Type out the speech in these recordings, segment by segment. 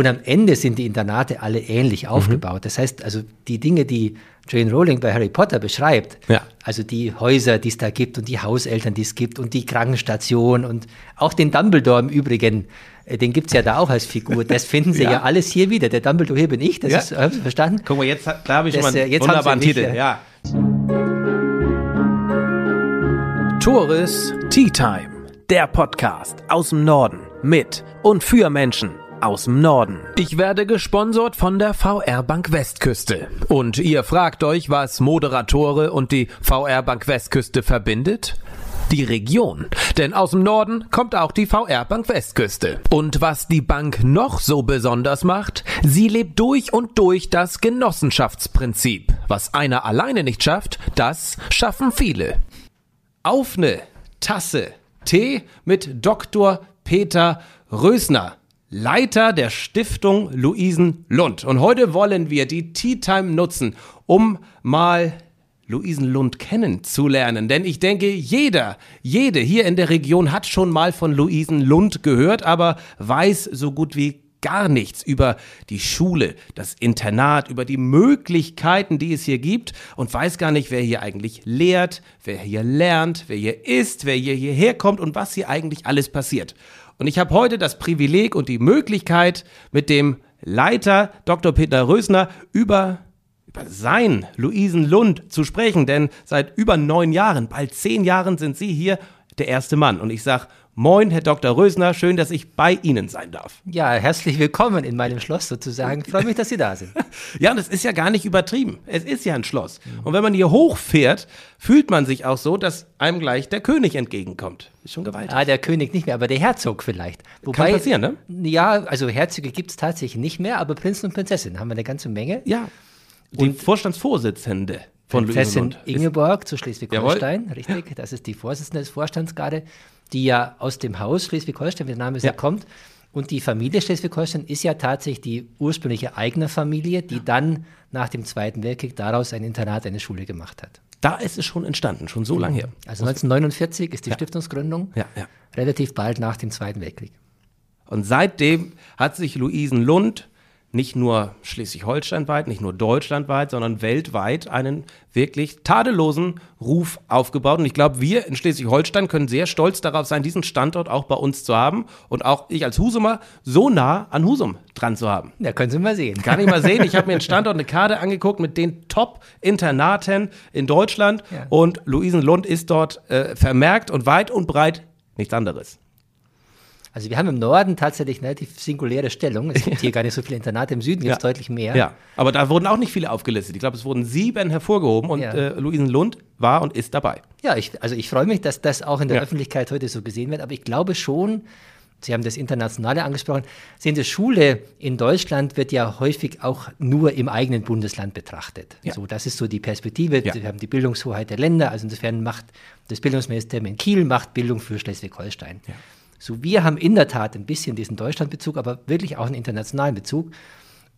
Und am Ende sind die Internate alle ähnlich Mhm. aufgebaut. Das heißt, also die Dinge, die Jane Rowling bei Harry Potter beschreibt, Ja. also die Häuser, die es da gibt und die Hauseltern, die es gibt und die Krankenstation und auch den Dumbledore im Übrigen, äh, den gibt es ja da auch als Figur. Das finden Sie ja, Ja. alles hier wieder. Der Dumbledore hier bin ich, das Ja. ist, haben Sie verstanden? Guck mal, jetzt da habe ich Das, schon mal äh, einen wunderbaren mich, Titel. äh, Ja. Tores Tea Time, der Podcast aus dem Norden mit und für Menschen aus dem Norden. Ich werde gesponsert von der VR Bank Westküste. Und ihr fragt euch, was Moderatore und die VR Bank Westküste verbindet? Die Region. Denn aus dem Norden kommt auch die VR Bank Westküste. Und was die Bank noch so besonders macht, sie lebt durch und durch das Genossenschaftsprinzip. Was einer alleine nicht schafft, das schaffen viele. Auf eine Tasse Tee mit Dr. Peter Rösner, Leiter der Stiftung Luisen Lund. Und heute wollen wir die Tea Time nutzen, um mal Luisen Lund kennenzulernen. Denn ich denke, jeder, jede hier in der Region hat schon mal von Luisen Lund gehört, aber weiß so gut wie gar nichts über die Schule, das Internat, über die Möglichkeiten, die es hier gibt und weiß gar nicht, wer hier eigentlich lehrt, wer hier lernt, wer hier ist, wer hier hierher kommt und was hier eigentlich alles passiert. Und ich habe heute das Privileg und die Möglichkeit, mit dem Leiter Dr. Peter Rösner über über sein Luisenlund zu sprechen, denn seit über neun Jahren, bald zehn Jahren sind Sie hier der erste Mann. Und ich sage, moin, Herr Dr. Rösner, schön, dass ich bei Ihnen sein darf. Ja, herzlich willkommen in meinem Schloss sozusagen. Freue mich, dass Sie da sind. Ja, und es ist ja gar nicht übertrieben. Es ist ja ein Schloss. Und wenn man hier hochfährt, fühlt man sich auch so, dass einem gleich der König entgegenkommt. Ist schon gewaltig. Ah, der König nicht mehr, aber der Herzog vielleicht. Wobei, passieren, ne? Ja, also Herzöge gibt es tatsächlich nicht mehr, aber Prinzen und Prinzessinnen haben wir eine ganze Menge. Ja. Die Vorstandsvorsitzende von Prinzessin Ingeborg zu Schleswig-Holstein, richtig. Das ist die Vorsitzende des Vorstands gerade, die ja aus dem Haus Schleswig-Holstein, wie der Name Ja. ja. kommt. Und die Familie Schleswig-Holstein ist ja tatsächlich die ursprüngliche Eigner-Familie, die dann nach dem Zweiten Weltkrieg daraus ein Internat, eine Schule gemacht hat. Da ist es schon entstanden, schon so lange her. Also 1949 ist die Stiftungsgründung, Ja, ja. relativ bald nach dem Zweiten Weltkrieg. Und seitdem hat sich Luisenlund nicht nur Schleswig-Holstein-weit, nicht nur deutschlandweit, sondern weltweit einen wirklich tadellosen Ruf aufgebaut. Und ich glaube, wir in Schleswig-Holstein können sehr stolz darauf sein, diesen Standort auch bei uns zu haben und auch ich als Husumer so nah an Husum dran zu haben. Da können Sie mal sehen. Kann ich mal sehen. Ich habe mir einen Standort, eine Karte angeguckt mit den Top-Internaten in Deutschland. Ja. Und Luisenlund ist dort äh, vermerkt und weit und breit nichts anderes. Also wir haben im Norden tatsächlich eine relativ singuläre Stellung. Es gibt hier gar nicht so viele Internate, im Süden gibt es Ja. deutlich mehr. Ja, aber da wurden auch nicht viele aufgelistet. Ich glaube, es wurden sieben hervorgehoben und Ja. äh, Luisenlund war und ist dabei. Ja, ich, also ich freue mich, dass das auch in der Ja. Öffentlichkeit heute so gesehen wird. Aber ich glaube schon, Sie haben das Internationale angesprochen, sehen Sie, Schule in Deutschland wird ja häufig auch nur im eigenen Bundesland betrachtet. Ja. So, das ist so die Perspektive. Ja. Wir haben die Bildungshoheit der Länder. Also insofern macht das Bildungsministerium in Kiel macht Bildung für Schleswig-Holstein. So, wir haben in der Tat ein bisschen diesen Deutschlandbezug, aber wirklich auch einen internationalen Bezug.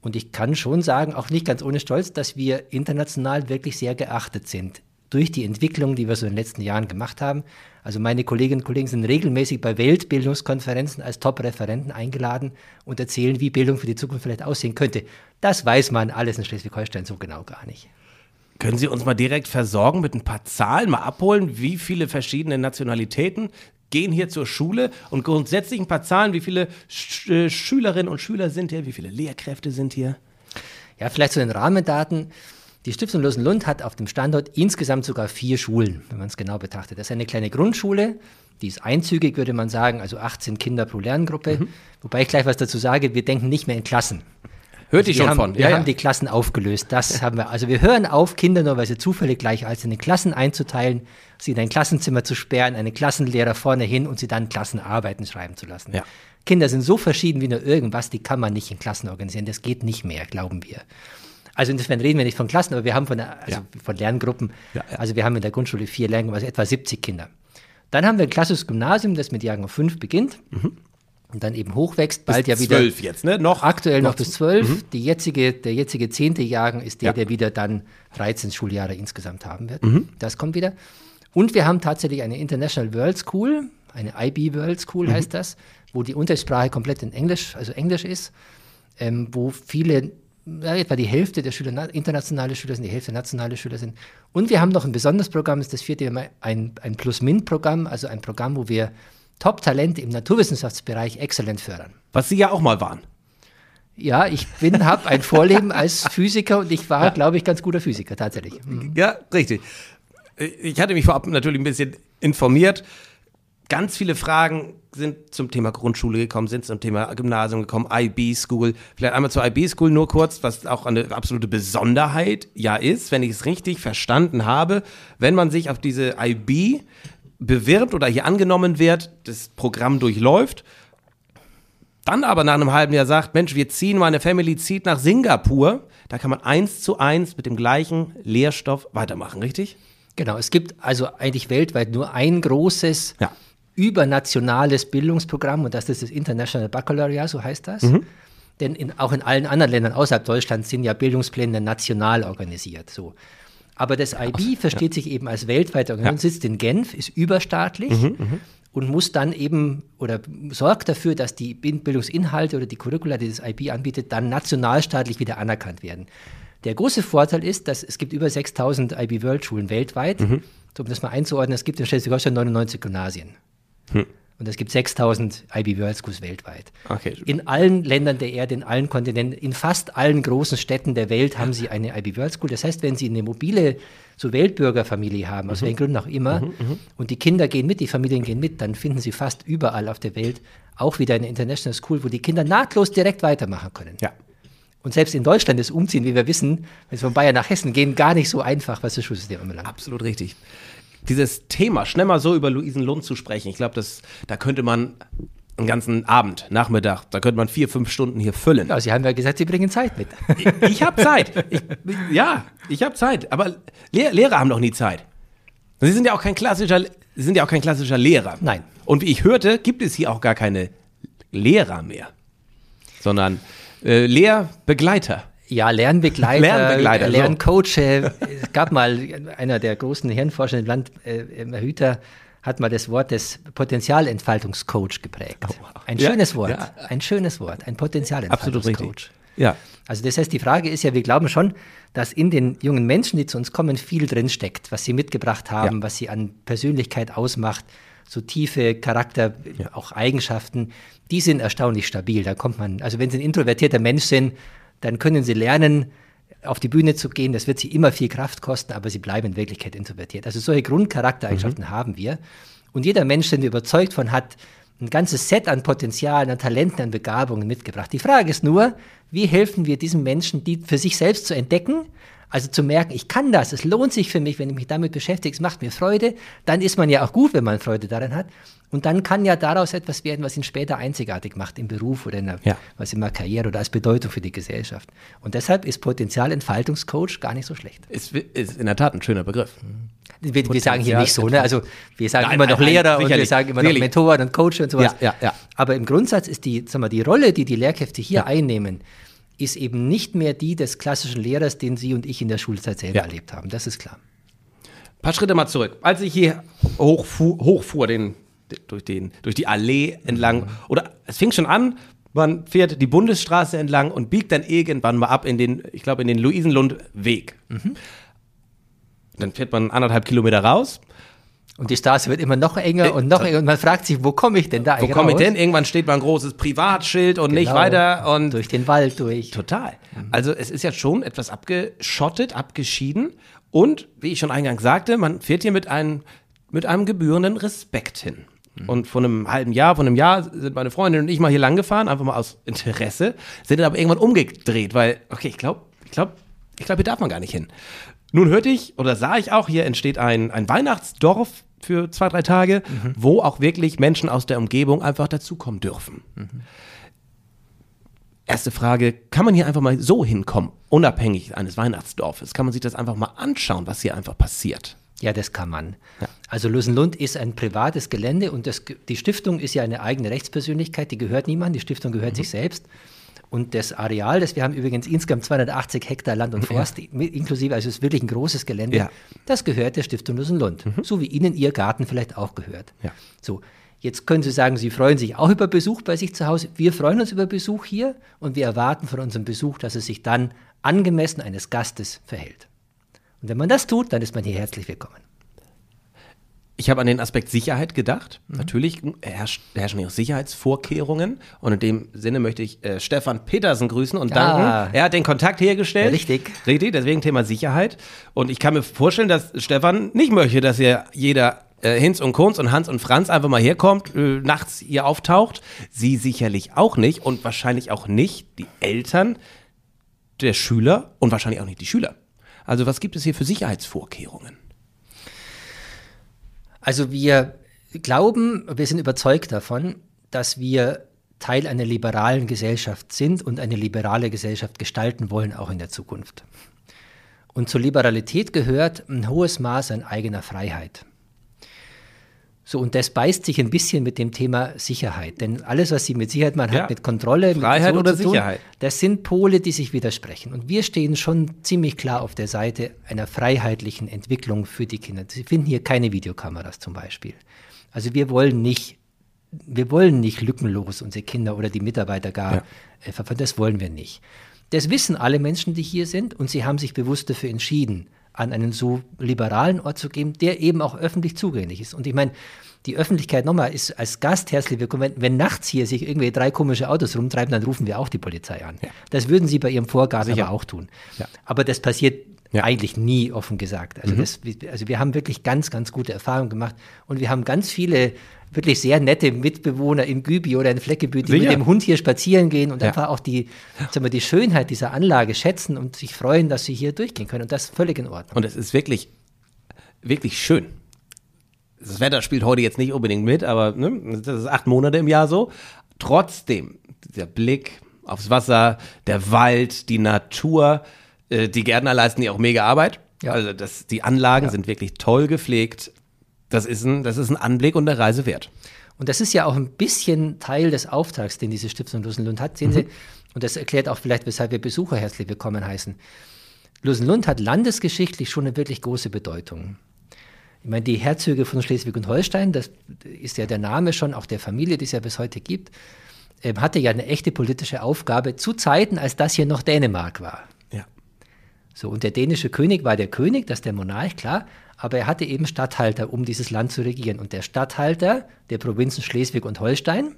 Und ich kann schon sagen, auch nicht ganz ohne Stolz, dass wir international wirklich sehr geachtet sind durch die Entwicklung, die wir so in den letzten Jahren gemacht haben. Also meine Kolleginnen und Kollegen sind regelmäßig bei Weltbildungskonferenzen als Top-Referenten eingeladen und erzählen, wie Bildung für die Zukunft vielleicht aussehen könnte. Das weiß man alles in Schleswig-Holstein so genau gar nicht. Können Sie uns mal direkt versorgen mit ein paar Zahlen, mal abholen, wie viele verschiedene Nationalitäten gehen hier zur Schule und grundsätzlich ein paar Zahlen, wie viele Sch äh, Schülerinnen und Schüler sind hier, wie viele Lehrkräfte sind hier? Ja, vielleicht zu den Rahmendaten. Die Stiftung Losenlund hat auf dem Standort insgesamt sogar vier Schulen, wenn man es genau betrachtet. Das ist eine kleine Grundschule, die ist einzügig, würde man sagen, also 18 Kinder pro Lerngruppe. Mhm. Wobei ich gleich was dazu sage, wir denken nicht mehr in Klassen. Hört ihr wir schon haben, von? Wir haben die Klassen aufgelöst. Das haben wir. Also wir hören auf, Kinder nur weil sie zufällig gleich als in den Klassen einzuteilen, sie in ein Klassenzimmer zu sperren, einen Klassenlehrer vorne hin und sie dann Klassenarbeiten schreiben zu lassen. Ja. Kinder sind so verschieden wie nur irgendwas, die kann man nicht in Klassen organisieren. Das geht nicht mehr, glauben wir. Also insofern reden wir nicht von Klassen, aber wir haben von, also Ja. von Lerngruppen. Ja, ja. Also wir haben in der Grundschule vier Lerngruppen, also etwa 70 Kinder. Dann haben wir ein klassisches Gymnasium, das mit Jahrgang 5 beginnt und dann eben hochwächst, bald ja wieder. zwölf jetzt, ne? Noch Aktuell noch, noch bis 12. Die jetzige, der jetzige zehnte Jahrgang ist der, Ja. der wieder dann 13 Schuljahre insgesamt haben wird. Mhm. Das kommt wieder. Und wir haben tatsächlich eine International World School, eine IB World School Mhm. heißt das, wo die Unterrichtssprache komplett in Englisch, also Englisch ist. ähm, wo viele, ja, etwa die Hälfte der Schüler internationale Schüler sind, die Hälfte nationale Schüler sind. Und wir haben noch ein besonderes Programm, das ist das vierte ein, ein Plus-Min-Programm, also ein Programm, wo wir Top-Talente im Naturwissenschaftsbereich exzellent fördern. Was Sie ja auch mal waren. Ja, ich bin, habe ein Vorleben als Physiker und ich war, ja. glaube ich, ganz guter Physiker tatsächlich. Mhm. Ja, richtig. Ich hatte mich vorab natürlich ein bisschen informiert. Ganz viele Fragen sind zum Thema Grundschule gekommen, sind zum Thema Gymnasium gekommen, IB School. Vielleicht einmal zur IB School nur kurz, was auch eine absolute Besonderheit ja ist, wenn ich es richtig verstanden habe. Wenn man sich auf diese IB bewirbt oder hier angenommen wird, das Programm durchläuft, dann aber nach einem halben Jahr sagt, Mensch, wir ziehen, meine Family zieht nach Singapur, da kann man eins zu eins mit dem gleichen Lehrstoff weitermachen, richtig? Genau, es gibt also eigentlich weltweit nur ein großes ja übernationales Bildungsprogramm und das ist das International Baccalaureate, so heißt das. Mhm. Denn in, auch in allen anderen Ländern außerhalb Deutschlands sind ja Bildungspläne national organisiert. So. Aber das IB versteht ja. sich eben als weltweite Organisation, sitzt in Genf, ist überstaatlich mhm, mhm, und muss dann eben oder sorgt dafür, dass die Bildungsinhalte oder die Curricula, die das IB anbietet, dann nationalstaatlich wieder anerkannt werden. Der große Vorteil ist, dass es gibt über 6000 IB World Schulen weltweit. Mhm. Um das mal einzuordnen, es gibt in Schleswig-Holstein 99 Gymnasien. Hm. Und es gibt 6000 IB World Schools weltweit. Okay. In allen Ländern der Erde, in allen Kontinenten, in fast allen großen Städten der Welt haben sie eine IB World School. Das heißt, wenn sie eine mobile so Weltbürgerfamilie haben, aus mhm. welchen Gründen auch immer, mhm, mhm, und die Kinder gehen mit, die Familien gehen mit, dann finden sie fast überall auf der Welt auch wieder eine International School, wo die Kinder nahtlos direkt weitermachen können. Ja. Und selbst in Deutschland ist Umziehen, wie wir wissen, wenn sie von Bayern nach Hessen gehen, gar nicht so einfach, was das Schulsystem anbelangt. Absolut richtig dieses Thema, schnell mal so über Luisen Lund zu sprechen, ich glaube, da könnte man einen ganzen Abend, Nachmittag, da könnte man vier, fünf Stunden hier füllen. Ja, Sie haben ja gesagt, Sie bringen Zeit mit. Ich, ich habe Zeit. Ich, ja, ich habe Zeit. Aber Lehr Lehrer haben doch nie Zeit. Sie sind ja auch kein klassischer, Sie sind ja auch kein klassischer Lehrer. Nein. Und wie ich hörte, gibt es hier auch gar keine Lehrer mehr, sondern äh, Lehrbegleiter. Ja, Lernbegleiter, Lernbegleiter Lerncoach. Äh, es gab mal einer der großen Hirnforscher im Land, äh, Herr Hüter, hat mal das Wort des Potenzialentfaltungscoach geprägt. Oh, wow. Ein ja, schönes Wort, ja. ein schönes Wort, ein Potenzialentfaltungscoach. Ja. Also das heißt, die Frage ist ja, wir glauben schon, dass in den jungen Menschen, die zu uns kommen, viel drin steckt, was sie mitgebracht haben, ja. was sie an Persönlichkeit ausmacht, so tiefe Charakter, ja. auch Eigenschaften, die sind erstaunlich stabil. Da kommt man, also wenn sie ein introvertierter Mensch sind, dann können sie lernen, auf die Bühne zu gehen. Das wird sie immer viel Kraft kosten, aber sie bleiben in Wirklichkeit introvertiert. Also solche Grundcharaktereigenschaften mhm. haben wir. Und jeder Mensch, den wir überzeugt von hat, ein ganzes Set an Potenzialen, an Talenten, an Begabungen mitgebracht. Die Frage ist nur, wie helfen wir diesen Menschen, die für sich selbst zu entdecken, also zu merken, ich kann das, es lohnt sich für mich, wenn ich mich damit beschäftige, es macht mir Freude, dann ist man ja auch gut, wenn man Freude daran hat. Und dann kann ja daraus etwas werden, was ihn später einzigartig macht im Beruf oder in der, ja. was in der Karriere oder als Bedeutung für die Gesellschaft. Und deshalb ist Potenzialentfaltungscoach gar nicht so schlecht. Ist, ist in der Tat ein schöner Begriff. Wir, wir sagen hier nicht so, ne? Also wir sagen Nein, immer noch Lehrer und wir sagen immer noch Mentoren und Coach und sowas. Ja, ja, ja. Aber im Grundsatz ist die, sag mal, die Rolle, die die Lehrkräfte hier ja. einnehmen, ist eben nicht mehr die des klassischen Lehrers, den Sie und ich in der Schulzeit selber ja. erlebt haben. Das ist klar. Ein paar Schritte mal zurück. Als ich hier hochfuhr, hochfuhr den, durch, den, durch die Allee entlang, oder es fing schon an, man fährt die Bundesstraße entlang und biegt dann irgendwann mal ab in den, ich glaube, in den Luisenlundweg. Mhm. Dann fährt man anderthalb Kilometer raus und die Straße wird immer noch enger äh, und noch enger und man fragt sich, wo komme ich denn da Wo komme ich denn? Irgendwann steht mal ein großes Privatschild und genau. nicht weiter und durch den Wald durch. Total. Mhm. Also es ist ja schon etwas abgeschottet, abgeschieden und wie ich schon eingangs sagte, man fährt hier mit einem mit einem gebührenden Respekt hin. Mhm. Und vor einem halben Jahr, vor einem Jahr sind meine Freundin und ich mal hier lang gefahren, einfach mal aus Interesse, sind dann aber irgendwann umgedreht, weil okay, ich glaube, ich glaube, ich glaube, hier darf man gar nicht hin. Nun hörte ich oder sah ich auch, hier entsteht ein, ein Weihnachtsdorf für zwei, drei Tage, mhm. wo auch wirklich Menschen aus der Umgebung einfach dazukommen dürfen. Mhm. Erste Frage, kann man hier einfach mal so hinkommen, unabhängig eines Weihnachtsdorfes? Kann man sich das einfach mal anschauen, was hier einfach passiert? Ja, das kann man. Ja. Also Lösenlund ist ein privates Gelände und das, die Stiftung ist ja eine eigene Rechtspersönlichkeit, die gehört niemandem, die Stiftung gehört mhm. sich selbst. Und das Areal, das wir haben übrigens insgesamt 280 Hektar Land und Forst, ja. inklusive, also es ist wirklich ein großes Gelände, ja. das gehört der Stiftung Lusenlund. Mhm. So wie Ihnen Ihr Garten vielleicht auch gehört. Ja. So. Jetzt können Sie sagen, Sie freuen sich auch über Besuch bei sich zu Hause. Wir freuen uns über Besuch hier und wir erwarten von unserem Besuch, dass es sich dann angemessen eines Gastes verhält. Und wenn man das tut, dann ist man hier herzlich willkommen. Ich habe an den Aspekt Sicherheit gedacht. Mhm. Natürlich herrschen hier Sicherheitsvorkehrungen. Und in dem Sinne möchte ich äh, Stefan Petersen grüßen und danken. Ah. Er hat den Kontakt hergestellt. Ja, richtig. Richtig, deswegen Thema Sicherheit. Und ich kann mir vorstellen, dass Stefan nicht möchte, dass hier jeder äh, Hinz und Kunz und Hans und Franz einfach mal herkommt, äh, nachts hier auftaucht. Sie sicherlich auch nicht und wahrscheinlich auch nicht die Eltern der Schüler und wahrscheinlich auch nicht die Schüler. Also was gibt es hier für Sicherheitsvorkehrungen? Also wir glauben, wir sind überzeugt davon, dass wir Teil einer liberalen Gesellschaft sind und eine liberale Gesellschaft gestalten wollen, auch in der Zukunft. Und zur Liberalität gehört ein hohes Maß an eigener Freiheit. So, und das beißt sich ein bisschen mit dem Thema Sicherheit. Denn alles, was Sie mit Sicherheit machen, ja. hat mit Kontrolle, Freiheit mit so oder Sicherheit. Tun, das sind Pole, die sich widersprechen. Und wir stehen schon ziemlich klar auf der Seite einer freiheitlichen Entwicklung für die Kinder. Sie finden hier keine Videokameras zum Beispiel. Also wir wollen nicht, wir wollen nicht lückenlos unsere Kinder oder die Mitarbeiter gar ja. äh, verfolgen. Das wollen wir nicht. Das wissen alle Menschen, die hier sind, und sie haben sich bewusst dafür entschieden, an einen so liberalen Ort zu geben, der eben auch öffentlich zugänglich ist. Und ich meine, die Öffentlichkeit nochmal ist als Gast herzlich willkommen. Wenn, wenn, nachts hier sich irgendwie drei komische Autos rumtreiben, dann rufen wir auch die Polizei an. Ja. Das würden sie bei ihrem Vorgaben aber auch tun. Ja. Aber das passiert ja. eigentlich nie offen gesagt. Also, mhm. das, also wir haben wirklich ganz, ganz gute Erfahrungen gemacht und wir haben ganz viele wirklich sehr nette Mitbewohner in Gübi oder in Fleckebüt, die Sicher. mit dem Hund hier spazieren gehen und ja. einfach auch die, sagen wir, die Schönheit dieser Anlage schätzen und sich freuen, dass sie hier durchgehen können. Und das ist völlig in Ordnung. Und es ist wirklich, wirklich schön. Das Wetter spielt heute jetzt nicht unbedingt mit, aber ne, das ist acht Monate im Jahr so. Trotzdem, der Blick aufs Wasser, der Wald, die Natur, äh, die Gärtner leisten ja auch mega Arbeit. Ja. Also das, die Anlagen ja. sind wirklich toll gepflegt. Das ist, ein, das ist ein Anblick und eine Reise wert. Und das ist ja auch ein bisschen Teil des Auftrags, den diese Stiftung Lusenlund hat. Sehen mhm. Sie, und das erklärt auch vielleicht, weshalb wir Besucher herzlich willkommen heißen. Lusenlund hat landesgeschichtlich schon eine wirklich große Bedeutung. Ich meine, die Herzöge von Schleswig und Holstein, das ist ja der Name schon auch der Familie, die es ja bis heute gibt, äh, hatte ja eine echte politische Aufgabe zu Zeiten, als das hier noch Dänemark war. Ja. So, und der dänische König war der König, das ist der Monarch, klar, aber er hatte eben Statthalter, um dieses Land zu regieren. Und der Statthalter der Provinzen Schleswig und Holstein,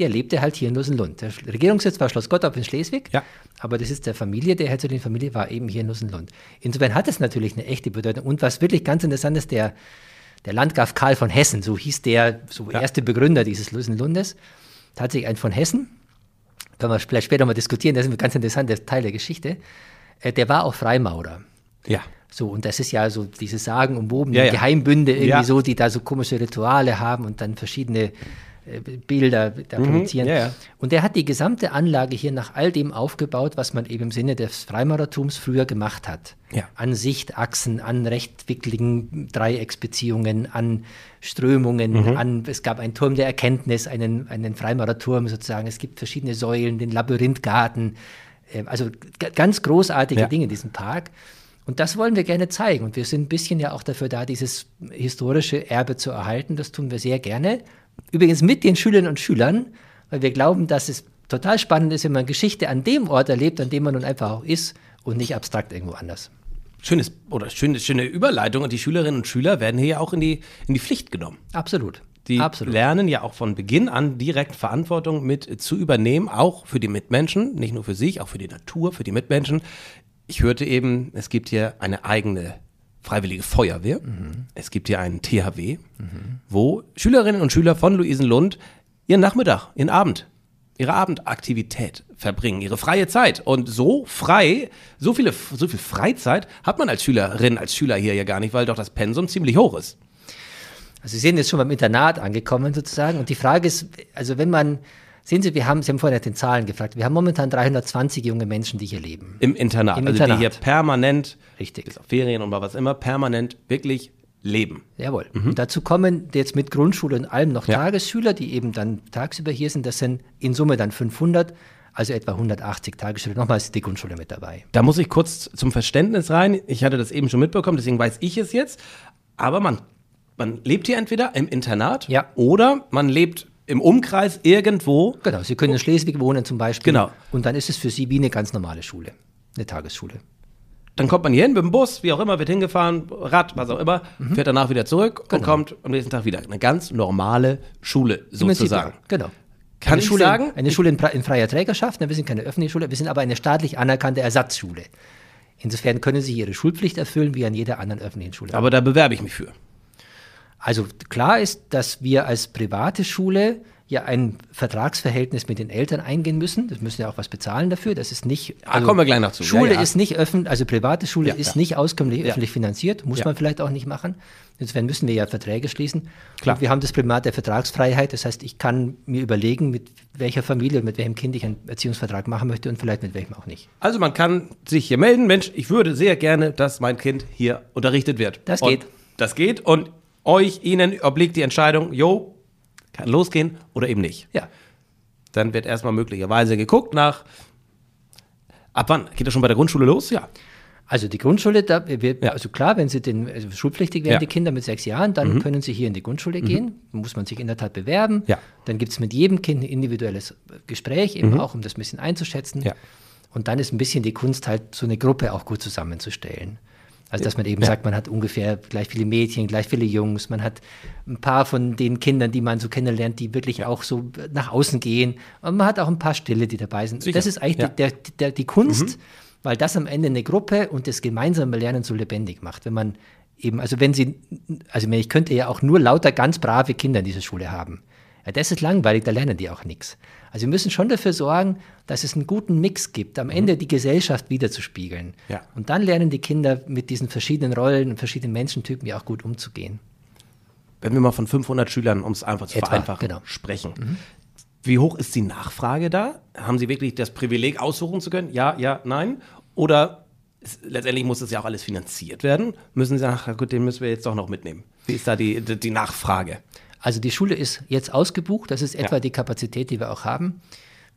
der lebte halt hier in Lusenlund. Der Regierungssitz war Schloss Gottorf in Schleswig, ja. aber das ist der Familie, der herzoglichen Familie war eben hier in Lusenlund. Insofern hat es natürlich eine echte Bedeutung. Und was wirklich ganz interessant ist, der, der Landgraf Karl von Hessen, so hieß der so ja. erste Begründer dieses Lusenlundes, tatsächlich ein von Hessen, können wir vielleicht später mal diskutieren, das ist ein ganz interessanter Teil der Geschichte, äh, der war auch Freimaurer. Ja. So, und das ist ja so diese Sagen umwobenen ja, ja. Geheimbünde irgendwie ja. so, die da so komische Rituale haben und dann verschiedene äh, Bilder da mhm, produzieren. Ja, und der hat die gesamte Anlage hier nach all dem aufgebaut, was man eben im Sinne des Freimaurertums früher gemacht hat. An Sichtachsen, an rechtwickligen Dreiecksbeziehungen, an Strömungen, mhm. an, es gab einen Turm der Erkenntnis, einen, einen Freimaurerturm sozusagen, es gibt verschiedene Säulen, den Labyrinthgarten, äh, also ganz großartige Dinge in diesem Park. Und das wollen wir gerne zeigen. Und wir sind ein bisschen ja auch dafür da, dieses historische Erbe zu erhalten. Das tun wir sehr gerne. Übrigens mit den Schülerinnen und Schülern, weil wir glauben, dass es total spannend ist, wenn man Geschichte an dem Ort erlebt, an dem man nun einfach auch ist und nicht abstrakt irgendwo anders. Schönes oder schöne, schöne Überleitung. Und die Schülerinnen und Schüler werden hier ja auch in die, in die Pflicht genommen. Absolut. Die Absolut. lernen ja auch von Beginn an direkt Verantwortung mit zu übernehmen, auch für die Mitmenschen, nicht nur für sich, auch für die Natur, für die Mitmenschen ich hörte eben, es gibt hier eine eigene Freiwillige Feuerwehr. Mhm. Es gibt hier einen THW, mhm. wo Schülerinnen und Schüler von Luisenlund ihren Nachmittag, ihren Abend, ihre Abendaktivität verbringen, ihre freie Zeit. Und so frei, so viele, so viel Freizeit hat man als Schülerin, als Schüler hier ja gar nicht, weil doch das Pensum ziemlich hoch ist. Also Sie sind jetzt schon beim Internat angekommen sozusagen. Und die Frage ist, also wenn man Sehen Sie, wir haben, Sie haben vorhin den Zahlen gefragt, wir haben momentan 320 junge Menschen, die hier leben. Im Internat, Im also Internat. die hier permanent, Richtig. bis auf Ferien und was immer, permanent wirklich leben. Jawohl. Mhm. Und dazu kommen jetzt mit Grundschule und allem noch ja. Tagesschüler, die eben dann tagsüber hier sind. Das sind in Summe dann 500, also etwa 180 Tagesschüler. Nochmal ist die Grundschule mit dabei. Da muss ich kurz zum Verständnis rein. Ich hatte das eben schon mitbekommen, deswegen weiß ich es jetzt. Aber man man lebt hier entweder im Internat Ja. oder man lebt im Umkreis irgendwo. Genau, Sie können in Schleswig wohnen zum Beispiel. Genau. Und dann ist es für Sie wie eine ganz normale Schule, eine Tagesschule. Dann kommt man hier hin mit dem Bus, wie auch immer, wird hingefahren, Rad, was auch immer, fährt danach wieder zurück und Genau. kommt am nächsten Tag wieder. Eine ganz normale Schule sozusagen. Genau. Kann eine ich Schule, sagen, Eine Schule in, in freier Trägerschaft, ne, wir sind keine öffentliche Schule, wir sind aber eine staatlich anerkannte Ersatzschule. Insofern können Sie Ihre Schulpflicht erfüllen wie an jeder anderen öffentlichen Schule. Aber da bewerbe ich mich für. Also klar ist, dass wir als private Schule ja ein Vertragsverhältnis mit den Eltern eingehen müssen. Das müssen ja auch was bezahlen dafür. Das ist nicht. Ah, kommen wir gleich noch zu. Ja, Schule ja. ist nicht öffentlich, also private Schule Ja, ist ja. nicht auskömmlich Ja. öffentlich finanziert, muss Ja. man vielleicht auch nicht machen. Insofern müssen wir ja Verträge schließen. Klar. Und wir haben das Primat der Vertragsfreiheit. Das heißt, ich kann mir überlegen, mit welcher Familie, mit welchem Kind ich einen Erziehungsvertrag machen möchte und vielleicht mit welchem auch nicht. Also man kann sich hier melden, Mensch, ich würde sehr gerne, dass mein Kind hier unterrichtet wird. Das und geht. Das geht und euch, Ihnen obliegt die Entscheidung, jo, kann losgehen oder eben nicht. Ja. Dann wird erstmal möglicherweise geguckt nach, ab wann? Geht das schon bei der Grundschule los? Ja. Also die Grundschule, da, wir, Ja. also klar, wenn sie den, also schulpflichtig werden, Ja. Mhm. die Kinder mit sechs Jahren, dann können sie hier in die Grundschule gehen. Muss man sich in der Tat bewerben. Ja. Dann gibt es mit jedem Kind ein individuelles Gespräch, eben auch um das ein bisschen einzuschätzen. Mhm. Ja. Und dann ist ein bisschen die Kunst, halt so eine Gruppe auch gut zusammenzustellen. Also dass man eben sagt, man hat ungefähr gleich viele Mädchen, gleich viele Jungs, man hat ein paar von den Kindern, die man so kennenlernt, die wirklich auch so nach außen gehen. Und man hat auch ein paar Stille, die dabei sind. Sicher. Das ist eigentlich Ja. die, der, der, die Kunst, weil das am Ende eine Gruppe und das gemeinsame Lernen so lebendig macht. Wenn man eben, also wenn sie, also ich könnte ja auch nur lauter ganz brave Kinder in dieser Schule haben. Ja, das ist langweilig, da lernen die auch nichts. Also wir müssen schon dafür sorgen, dass es einen guten Mix gibt, am Ende die Gesellschaft wiederzuspiegeln. Ja. Und dann lernen die Kinder mit diesen verschiedenen Rollen und verschiedenen Menschentypen ja auch gut umzugehen. Wenn wir mal von 500 Schülern, um es einfach zu Etwa, vereinfachen, genau. sprechen. Wie hoch ist die Nachfrage da? Haben Sie wirklich das Privileg, aussuchen zu können? Ja, ja, nein? Oder ist, letztendlich muss das ja auch alles finanziert werden? Müssen Sie sagen, ach gut, den müssen wir jetzt doch noch mitnehmen? Wie ist da die, die, die Nachfrage? Also die Schule ist jetzt ausgebucht, das ist etwa Ja. die Kapazität, die wir auch haben.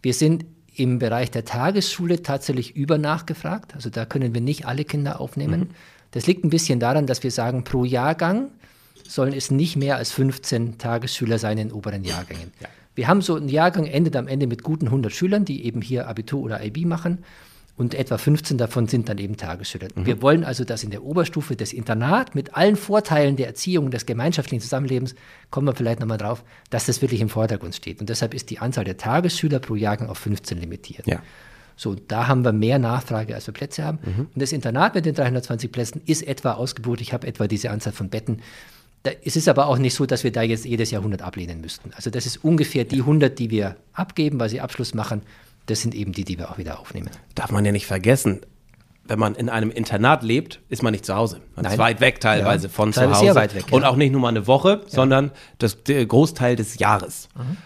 Wir sind im Bereich der Tagesschule tatsächlich übernachgefragt, also da können wir nicht alle Kinder aufnehmen. Mhm. Das liegt ein bisschen daran, dass wir sagen, pro Jahrgang sollen es nicht mehr als 15 Tagesschüler sein in oberen Jahrgängen. Ja. Wir haben so einen Jahrgang, endet am Ende mit guten 100 Schülern, die eben hier Abitur oder IB machen. Und etwa 15 davon sind dann eben Tagesschüler. Mhm. Wir wollen also, dass in der Oberstufe das Internat mit allen Vorteilen der Erziehung, des gemeinschaftlichen Zusammenlebens, kommen wir vielleicht nochmal drauf, dass das wirklich im Vordergrund steht. Und deshalb ist die Anzahl der Tagesschüler pro Jahrgang auf 15 limitiert. Ja. So, da haben wir mehr Nachfrage, als wir Plätze haben. Und das Internat mit den 320 Plätzen ist etwa ausgebucht. Ich habe etwa diese Anzahl von Betten. Da, es ist aber auch nicht so, dass wir da jetzt jedes Jahr 100 ablehnen müssten. Also das ist ungefähr die 100, die wir abgeben, weil sie Abschluss machen. Das sind eben die, die wir auch wieder aufnehmen. Darf man ja nicht vergessen, wenn man in einem Internat lebt, ist man nicht zu Hause. Man ist Nein. weit weg teilweise Ja, von zu Hause. weg, ja. Und auch nicht nur mal eine Woche, sondern das, der Großteil des Jahres. Mhm.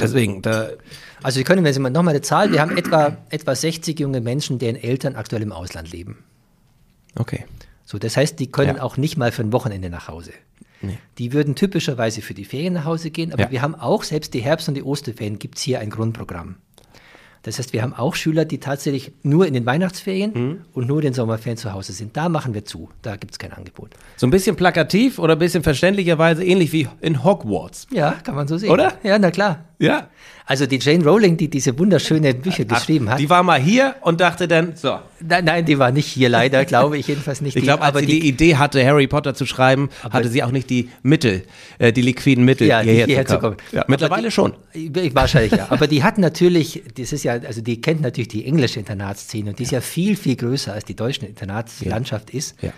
Deswegen, da, Also Sie können, wenn Sie mal nochmal eine Zahl, wir haben etwa, etwa 60 junge Menschen, deren Eltern aktuell im Ausland leben. okay. So, das heißt, die können Ja. auch nicht mal für ein Wochenende nach Hause. Nee. Die würden typischerweise für die Ferien nach Hause gehen, aber Ja. wir haben auch, selbst die Herbst- und die Osterferien, gibt es hier ein Grundprogramm. Das heißt, wir haben auch Schüler, die tatsächlich nur in den Weihnachtsferien Mhm. und nur in den Sommerferien zu Hause sind. Da machen wir zu. Da gibt es kein Angebot. So ein bisschen plakativ oder ein bisschen verständlicherweise ähnlich wie in Hogwarts. Ja, kann man so sehen. Oder? Ja, na klar. Ja. Also die Jane Rowling, die diese wunderschönen Bücher geschrieben hat, Die war mal hier und dachte dann, so. nein, nein, die war nicht hier leider, glaube ich jedenfalls nicht. Ich Die- glaube, als aber sie die, Idee hatte, Harry Potter zu schreiben, hatte sie auch nicht die Mittel, äh, die liquiden Mittel, ja, hierher, hierher zu kommen. Ja, mittlerweile schon. Die, wahrscheinlich ja. Aber die hat natürlich, das ist ja, also die kennt natürlich die englische Internatsszene und die ist ja viel, viel größer als die deutsche Internatslandschaft ist. Ja.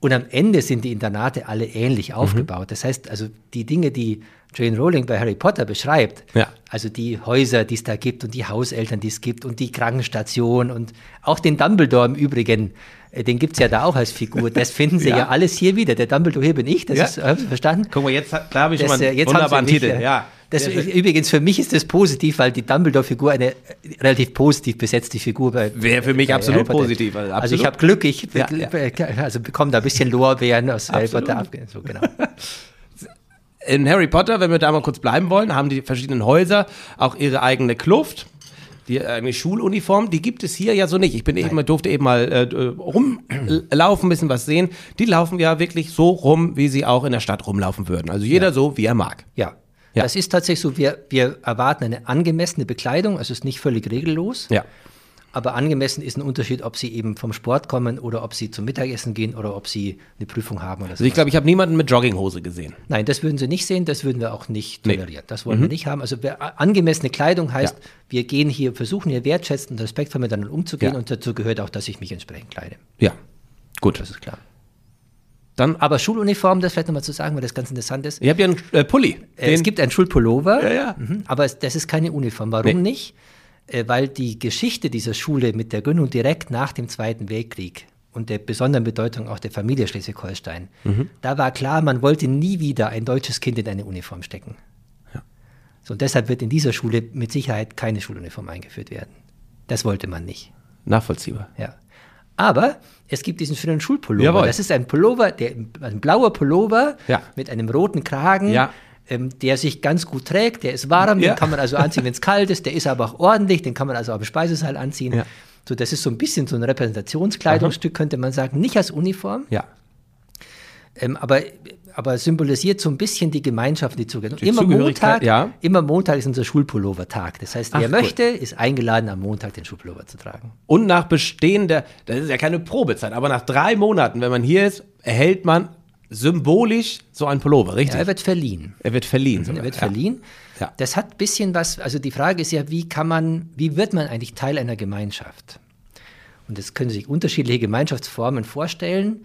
Und am Ende sind die Internate alle ähnlich aufgebaut. Das heißt, also die Dinge, die Jane Rowling bei Harry Potter beschreibt, Ja. also die Häuser, die es da gibt und die Hauseltern, die es gibt und die Krankenstation und auch den Dumbledore im Übrigen, äh, den gibt es ja da auch als Figur. Das finden Sie ja. Ja. alles hier wieder. Der Dumbledore hier bin ich, das Ja. ist, haben Sie verstanden? Guck mal, jetzt da habe ich schon Das, mal äh, einen jetzt haben wunderbaren Titel. äh, Ja. Das, übrigens, für mich ist das positiv, weil die Dumbledore-Figur eine äh, relativ positiv besetzte Figur bei Wäre für mich bei absolut positiv, also Also, ich absolut. habe Glück, ich Ja, also bekomme da ein bisschen Lorbeeren aus Harry Absolut. Potter so, genau. In Harry Potter, wenn wir da mal kurz bleiben wollen, haben die verschiedenen Häuser auch ihre eigene Kluft. die eine Schuluniform, die gibt es hier ja so nicht. Ich bin eben, durfte eben mal äh, rumlaufen, ein bisschen was sehen. Die laufen ja wirklich so rum, wie sie auch in der Stadt rumlaufen würden. Also jeder Ja. so, wie er mag. Ja. Ja. Das ist tatsächlich so, wir, wir erwarten eine angemessene Bekleidung, also es ist nicht völlig regellos. Ja. Aber angemessen ist ein Unterschied, ob sie eben vom Sport kommen oder ob sie zum Mittagessen gehen oder ob sie eine Prüfung haben oder so. Also ich glaube, ich habe niemanden mit Jogginghose gesehen. Nein, das würden Sie nicht sehen, das würden wir auch nicht Nee. Mhm. tolerieren. Das wollen wir nicht haben. Also angemessene Kleidung heißt, Ja. wir gehen hier, versuchen hier wertschätzend und respektvoll miteinander umzugehen Ja. und dazu gehört auch, dass ich mich entsprechend kleide. Ja. Gut. Das ist klar. Dann, Aber Schuluniform, das vielleicht nochmal zu sagen, weil das ganz interessant ist. ihr habt ja einen äh, Pulli. Äh, es gibt einen Schulpullover, Ja, ja. Mhm, aber es, das ist keine Uniform. Warum Nee. nicht? Äh, weil die Geschichte dieser Schule mit der Gründung direkt nach dem Zweiten Weltkrieg und der besonderen Bedeutung auch der Familie Schleswig-Holstein, Mhm. da war klar, man wollte nie wieder ein deutsches Kind in eine Uniform stecken. So, und deshalb wird in dieser Schule mit Sicherheit keine Schuluniform eingeführt werden. Das wollte man nicht. nachvollziehbar. Ja. Aber es gibt diesen schönen Schulpullover. Jawohl. Das ist ein Pullover, der, ein blauer Pullover Ja. mit einem roten Kragen, Ja. Ähm, der sich ganz gut trägt. Der ist warm, Ja. den kann man also anziehen, wenn es kalt ist. Der ist aber auch ordentlich, den kann man also auch im Speisesaal anziehen. Ja. So, das ist so ein bisschen so ein Repräsentationskleidungsstück, könnte man sagen. Nicht als Uniform, Ja. ähm, aber, aber symbolisiert so ein bisschen die Gemeinschaft, die Die immer Zugehörigkeit, Montag, ja. immer Montag ist unser Schulpullover-Tag. Das heißt, wer Ach, cool. möchte, ist eingeladen, am Montag den Schulpullover zu tragen. Und nach Bestehen der, das ist ja keine Probezeit, aber nach drei Monaten, wenn man hier ist, erhält man symbolisch so einen Pullover, richtig? Ja, er wird verliehen. er wird verliehen. Er sogar. wird ja. verliehen. Ja. Das hat ein bisschen was, also die Frage ist ja, wie kann man, wie wird man eigentlich Teil einer Gemeinschaft? Und das können Sie sich unterschiedliche Gemeinschaftsformen vorstellen.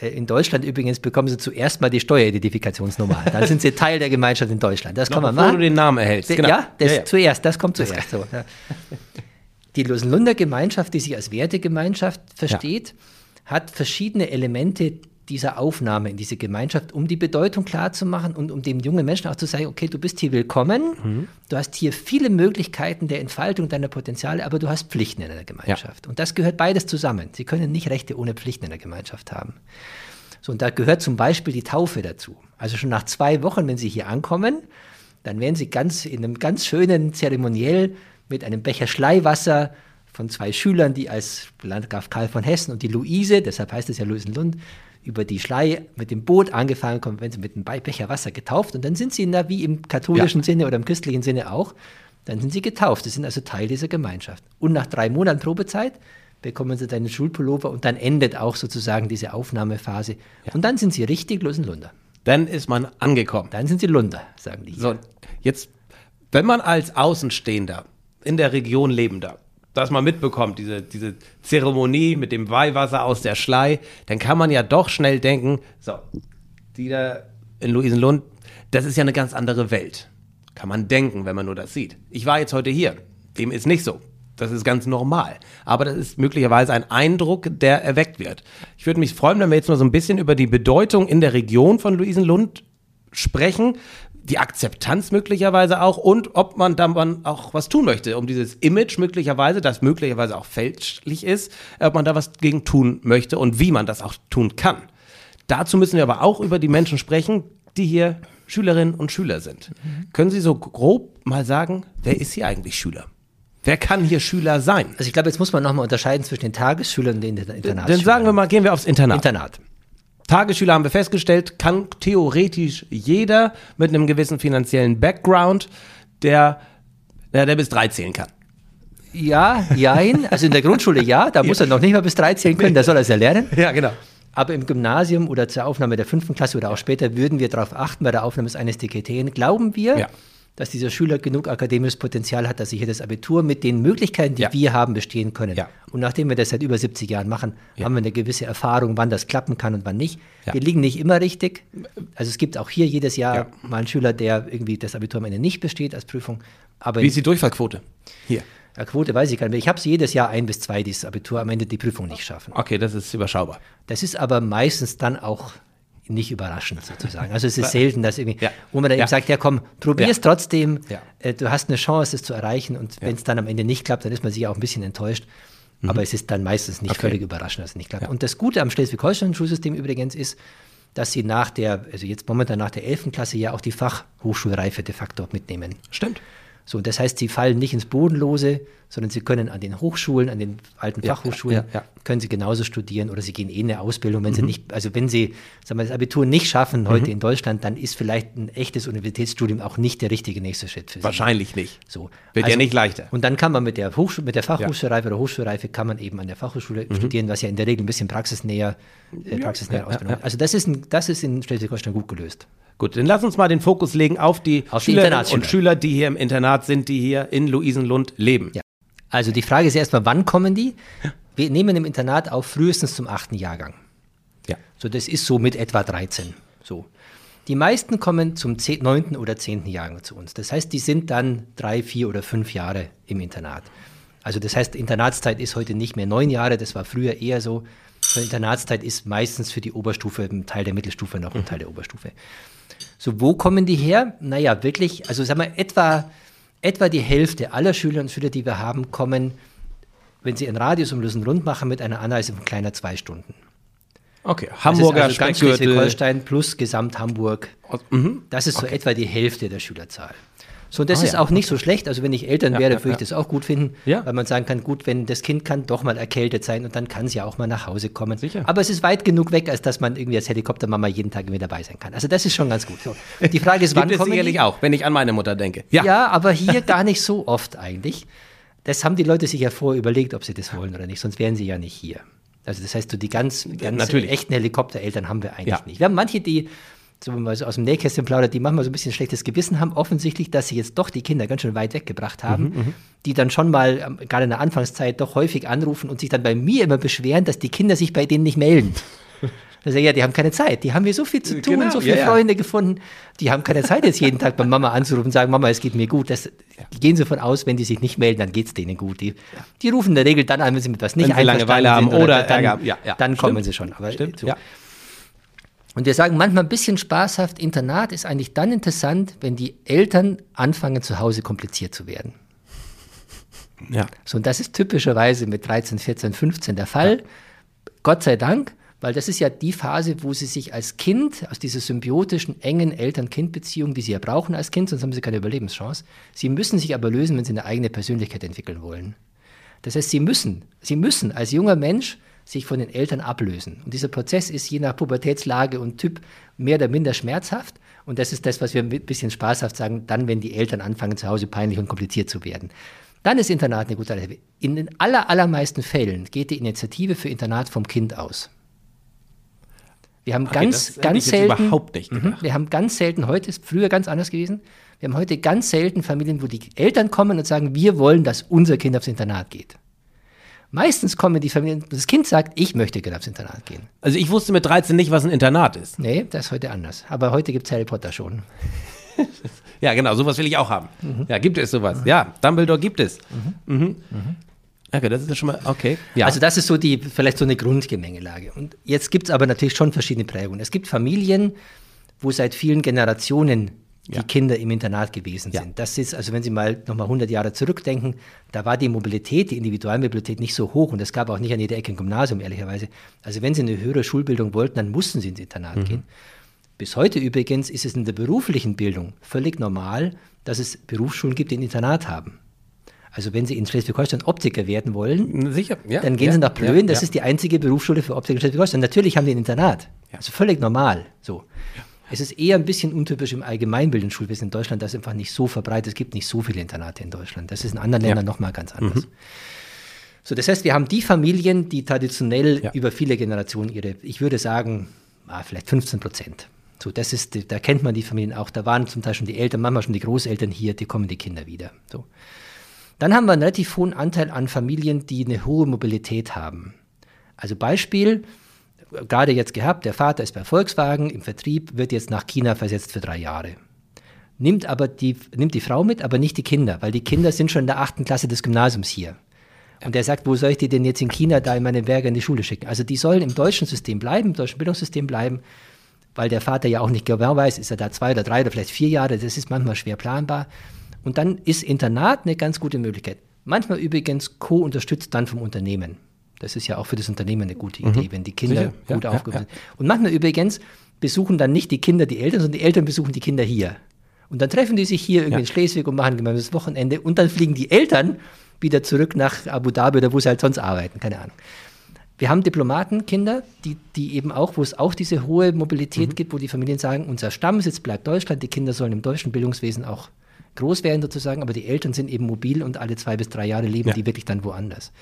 Äh, In Deutschland übrigens bekommen Sie zuerst mal die Steueridentifikationsnummer. Dann sind Sie Teil der Gemeinschaft in Deutschland. Das Noch kann man bevor machen. du den Namen erhältst. Genau. Ja, das Ja, ja. zuerst, das kommt zuerst. So. Die Losenlunder Gemeinschaft, die sich als Wertegemeinschaft versteht, hat verschiedene Elemente dieser Aufnahme in diese Gemeinschaft, um die Bedeutung klarzumachen und um dem jungen Menschen auch zu sagen, okay, du bist hier willkommen, Mhm. du hast hier viele Möglichkeiten der Entfaltung deiner Potenziale, aber du hast Pflichten in einer Gemeinschaft. Und das gehört beides zusammen. Sie können nicht Rechte ohne Pflichten in der Gemeinschaft haben. So, und da gehört zum Beispiel die Taufe dazu. Also schon nach zwei Wochen, wenn Sie hier ankommen, dann werden Sie ganz in einem ganz schönen Zeremoniell mit einem Becher Schleiwasser von zwei Schülern, die als Landgraf Karl von Hessen und die Luise, deshalb heißt es ja Luisenlund, über die Schlei mit dem Boot angefahren kommen, wenn sie mit einem Be- Becher Wasser getauft und dann sind sie da wie im katholischen Sinne oder im christlichen Sinne auch, dann sind sie getauft. Sie sind also Teil dieser Gemeinschaft. Und nach drei Monaten Probezeit bekommen sie deinen Schulpullover und dann endet auch sozusagen diese Aufnahmephase. Und dann sind sie richtig Luisenlunder. Dann ist man angekommen. Dann sind sie Lunder, sagen die. So, jetzt, wenn man als Außenstehender in der Region lebender das mal mitbekommt, diese, diese Zeremonie mit dem Weihwasser aus der Schlei, dann kann man ja doch schnell denken, so, die da in Luisenlund, das ist ja eine ganz andere Welt. Kann man denken, wenn man nur das sieht. Ich war jetzt heute hier. Dem ist nicht so. Das ist ganz normal. Aber das ist möglicherweise ein Eindruck, der erweckt wird. Ich würde mich freuen, wenn wir jetzt mal so ein bisschen über die Bedeutung in der Region von Luisenlund sprechen, die Akzeptanz möglicherweise auch und ob man dann auch was tun möchte, um dieses Image möglicherweise, das möglicherweise auch fälschlich ist, ob man da was gegen tun möchte und wie man das auch tun kann. Dazu müssen wir aber auch über die Menschen sprechen, die hier Schülerinnen und Schüler sind. Können Sie so grob mal sagen, wer ist hier eigentlich Schüler? Wer kann hier Schüler sein? Also ich glaube, jetzt muss man nochmal unterscheiden zwischen den Tagesschülern und den Internatsschülern. Dann sagen wir mal, gehen wir aufs Internat. Internat. Tagesschüler haben wir festgestellt, kann theoretisch jeder mit einem gewissen finanziellen Background, der, der, der bis drei zählen kann. Ja, jein. Also in der Grundschule ja, da muss er noch nicht mal bis drei zählen können, da soll er es ja lernen. Ja, genau. Aber im Gymnasium oder zur Aufnahme der fünften Klasse oder auch später würden wir darauf achten, bei der Aufnahme eines DKT, glauben wir, Ja. Dass dieser Schüler genug akademisches Potenzial hat, dass er hier das Abitur mit den Möglichkeiten, die Ja. wir haben, bestehen können. Ja. Und nachdem wir das seit über 70 Jahren machen, haben wir eine gewisse Erfahrung, wann das klappen kann und wann nicht. Ja. Wir liegen nicht immer richtig. Also es gibt auch hier jedes Jahr Ja. mal einen Schüler, der irgendwie das Abitur am Ende nicht besteht als Prüfung. Aber Wie ist die Durchfallquote? Hier. der Quote weiß ich gar nicht mehr. Ich habe es jedes Jahr ein bis zwei, die das Abitur am Ende die Prüfung nicht schaffen. Okay, das ist überschaubar. Das ist aber meistens dann auch nicht überraschend sozusagen. Also es ist selten, dass irgendwie, Ja. wo man dann Ja. eben sagt, ja komm, probier Ja. es trotzdem, Ja. äh, du hast eine Chance, es zu erreichen und wenn es dann am Ende nicht klappt, dann ist man sich auch ein bisschen enttäuscht. Aber es ist dann meistens nicht Mhm. Okay. völlig überraschend, dass es nicht klappt. Und das Gute am Schleswig-Holstein-Schulsystem übrigens ist, dass sie nach der, also jetzt momentan nach der 11. Klasse ja auch die Fachhochschulreife de facto mitnehmen. Stimmt. So, das heißt, sie fallen nicht ins Bodenlose, sondern sie können an den Hochschulen, an den alten Ja, Fachhochschulen, ja, ja. können sie genauso studieren oder sie gehen eh in eine Ausbildung, wenn sie nicht, also wenn sie sagen wir, das Abitur nicht schaffen heute in Deutschland, dann ist vielleicht ein echtes Universitätsstudium auch nicht der richtige nächste Schritt für sie. Wahrscheinlich nicht. So. Wird ja nicht leichter. Und dann kann man mit der, Hochschule, mit der Fachhochschulreife oder Hochschulreife kann man eben an der Fachhochschule studieren, was ja in der Regel ein bisschen praxisnäher, äh, praxisnäher Mhm. Ausbildung ist. Also das ist, ein, das ist in Schleswig-Holstein gut gelöst. Gut, dann lass uns mal den Fokus legen auf die Auf Schülerinnen und Schüler, die hier im Internat sind, die hier in Luisenlund leben. Ja. Also die Frage ist erstmal, wann kommen die? Wir nehmen im Internat auf frühestens zum achten Jahrgang. Ja. So, das ist so mit etwa 13. So. Die meisten kommen zum 10, 9. oder 10. Jahrgang zu uns. Das heißt, die sind dann drei, vier oder fünf Jahre im Internat. Also das heißt, Internatszeit ist heute nicht mehr neun Jahre, das war früher eher so. Die Internatszeit ist meistens für die Oberstufe ein Teil der Mittelstufe, noch ein Teil der Oberstufe. So, wo kommen die her? Naja, wirklich, also sagen wir, etwa, etwa die Hälfte aller Schülerinnen und Schüler, die wir haben, kommen, wenn sie einen Radius um Lusenrund machen, mit einer Anreise von kleiner zwei Stunden. Okay, Das Hamburger also ganz. Schleswig-Holstein plus Gesamt Hamburg. Mhm. Das ist so etwa die Hälfte der Schülerzahl. So, und das Ah, ist ja, auch nicht so schlecht. Also wenn ich Eltern Ja, wäre, ja, würde ich ja. das auch gut finden, Ja. weil man sagen kann, gut, wenn das Kind kann doch mal erkältet sein und dann kann es ja auch mal nach Hause kommen. Sicher. Aber es ist weit genug weg, als dass man irgendwie als Helikoptermama jeden Tag irgendwie dabei sein kann. Also das ist schon ganz gut. So. Die Frage ist, wann Gibt kommen sicherlich die? auch, wenn ich an meine Mutter denke. Ja. aber hier gar nicht so oft eigentlich. Das haben die Leute sich ja vorher überlegt, ob sie das wollen oder nicht, sonst wären sie ja nicht hier. Also das heißt, so die ganz, ganz natürlich. echten Helikoptereltern haben wir eigentlich Ja. nicht. Wir haben manche, die, so wenn man so aus dem Nähkästchen plaudert, die manchmal so ein bisschen schlechtes Gewissen haben, offensichtlich, dass sie jetzt doch die Kinder ganz schön weit weggebracht haben, Mhm, die dann schon mal, ähm, gerade in der Anfangszeit, doch häufig anrufen und sich dann bei mir immer beschweren, dass die Kinder sich bei denen nicht melden. Ich, ja, die haben keine Zeit. Die haben hier so viel zu tun, Genau, so viele ja. Freunde gefunden. Die haben keine Zeit, jetzt jeden Tag bei Mama anzurufen und sagen, Mama, es geht mir gut. Das, Die gehen davon aus, wenn die sich nicht melden, dann geht es denen gut. Die, die rufen in der Regel dann an, wenn sie mit was nicht Wenn sie Langeweile haben einverstanden sind oder dann. Ja, ja. dann kommen sie schon. Aber Stimmt, so. ja. Und wir sagen manchmal ein bisschen spaßhaft, Internat ist eigentlich dann interessant, wenn die Eltern anfangen, zu Hause kompliziert zu werden. Ja. So, und das ist typischerweise mit 13, 14, 15 der Fall. Gott sei Dank, weil das ist ja die Phase, wo sie sich als Kind aus dieser symbiotischen, engen Eltern-Kind-Beziehung, die sie ja brauchen als Kind, sonst haben sie keine Überlebenschance. Sie müssen sich aber lösen, wenn sie eine eigene Persönlichkeit entwickeln wollen. Das heißt, sie müssen, sie müssen als junger Mensch sich von den Eltern ablösen. Und dieser Prozess ist je nach Pubertätslage und Typ mehr oder minder schmerzhaft. Und das ist das, was wir ein bisschen spaßhaft sagen, dann, wenn die Eltern anfangen, zu Hause peinlich und kompliziert zu werden. Dann ist Internat eine gute Alternative. In den aller, allermeisten Fällen geht die Initiative für Internat vom Kind aus. Wir haben Okay, ganz, ganz selten. überhaupt nicht Mhm. Wir haben ganz selten, heute ist früher ganz anders gewesen. Wir haben heute ganz selten Familien, wo die Eltern kommen und sagen, wir wollen, dass unser Kind aufs Internat geht. Meistens kommen die Familien, das Kind sagt, ich möchte gerne aufs Internat gehen. Also ich wusste mit 13 nicht, was ein Internat ist. Nee, das ist heute anders. Aber heute gibt es Harry Potter schon. Ja, genau, sowas will ich auch haben. Ja, gibt es sowas. Ja, Dumbledore gibt es. Mhm. Okay, das ist ja schon mal, okay. Ja. Also das ist so die, vielleicht so eine Grundgemengelage. Und jetzt gibt es aber natürlich schon verschiedene Prägungen. Es gibt Familien, wo seit vielen Generationen die Ja. Kinder im Internat gewesen Ja. sind. Das ist, also wenn Sie mal nochmal 100 Jahre zurückdenken, da war die Mobilität, die Individualmobilität nicht so hoch und es gab auch nicht an jeder Ecke ein Gymnasium, ehrlicherweise. Also wenn Sie eine höhere Schulbildung wollten, dann mussten Sie ins Internat gehen. Bis heute übrigens ist es in der beruflichen Bildung völlig normal, dass es Berufsschulen gibt, die ein Internat haben. Also wenn Sie in Schleswig-Holstein Optiker werden wollen, Sicher, ja. dann gehen ja, Sie nach Plön, ja, das ja. ist die einzige Berufsschule für Optik in Schleswig-Holstein. Natürlich haben die ein Internat. Ja. Also völlig normal. So. Es ist eher ein bisschen untypisch im allgemeinbildenden Schulwesen in Deutschland, das ist einfach nicht so verbreitet. Es gibt nicht so viele Internate in Deutschland. Das ist in anderen Ja. Ländern nochmal ganz anders. So, das heißt, wir haben die Familien, die traditionell Ja. über viele Generationen ihre, ich würde sagen, ah, vielleicht 15 Prozent. So, das ist, da kennt man die Familien auch. Da waren zum Teil schon die Eltern, manchmal schon die Großeltern hier, die kommen die Kinder wieder. So. Dann haben wir einen relativ hohen Anteil an Familien, die eine hohe Mobilität haben. Also Beispiel, gerade jetzt gehabt, der Vater ist bei Volkswagen im Vertrieb, wird jetzt nach China versetzt für drei Jahre. Nimmt aber die, nimmt die Frau mit, aber nicht die Kinder, weil die Kinder sind schon in der achten Klasse des Gymnasiums hier. Und er sagt, wo soll ich die denn jetzt in China da in meine Berge in die Schule schicken? Also die sollen im deutschen System bleiben, im deutschen Bildungssystem bleiben, weil der Vater ja auch nicht genau weiß, ist er da zwei oder drei oder vielleicht vier Jahre, das ist manchmal schwer planbar. Und dann ist Internat eine ganz gute Möglichkeit. Manchmal übrigens co-unterstützt dann vom Unternehmen. Das ist ja auch für das Unternehmen eine gute Idee, wenn die Kinder Sicher, ja, gut ja, aufgehoben ja. sind. Und manchmal übrigens besuchen dann nicht die Kinder die Eltern, sondern die Eltern besuchen die Kinder hier. Und dann treffen die sich hier irgendwie Ja. in Schleswig und machen gemeinsames Wochenende und dann fliegen die Eltern wieder zurück nach Abu Dhabi oder wo sie halt sonst arbeiten, keine Ahnung. Wir haben Diplomatenkinder, die, die eben auch, wo es auch diese hohe Mobilität gibt, wo die Familien sagen, unser Stammsitz bleibt Deutschland, die Kinder sollen im deutschen Bildungswesen auch groß werden sozusagen, aber die Eltern sind eben mobil und alle zwei bis drei Jahre leben Ja. die wirklich dann woanders.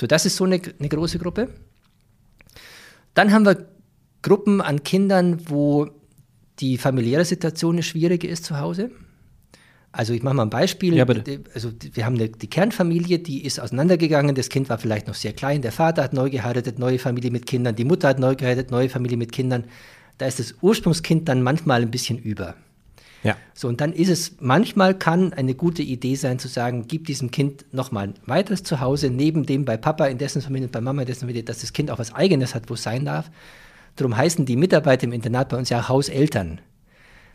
So, das ist so eine, eine große Gruppe. Dann haben wir Gruppen an Kindern, wo die familiäre Situation eine schwierige ist zu Hause. Also ich mache mal ein Beispiel. Ja. Also wir haben eine, die Kernfamilie, die ist auseinandergegangen. Das Kind war vielleicht noch sehr klein. Der Vater hat neu geheiratet, neue Familie mit Kindern. Die Mutter hat neu geheiratet, neue Familie mit Kindern. Da ist das Ursprungskind dann manchmal ein bisschen über. Ja. So, und dann ist es, manchmal kann eine gute Idee sein zu sagen, gib diesem Kind nochmal ein weiteres Zuhause, neben dem bei Papa in dessen Familie und bei Mama in dessen Familie, dass das Kind auch was Eigenes hat, wo es sein darf. Darum heißen die Mitarbeiter im Internat bei uns ja Hauseltern.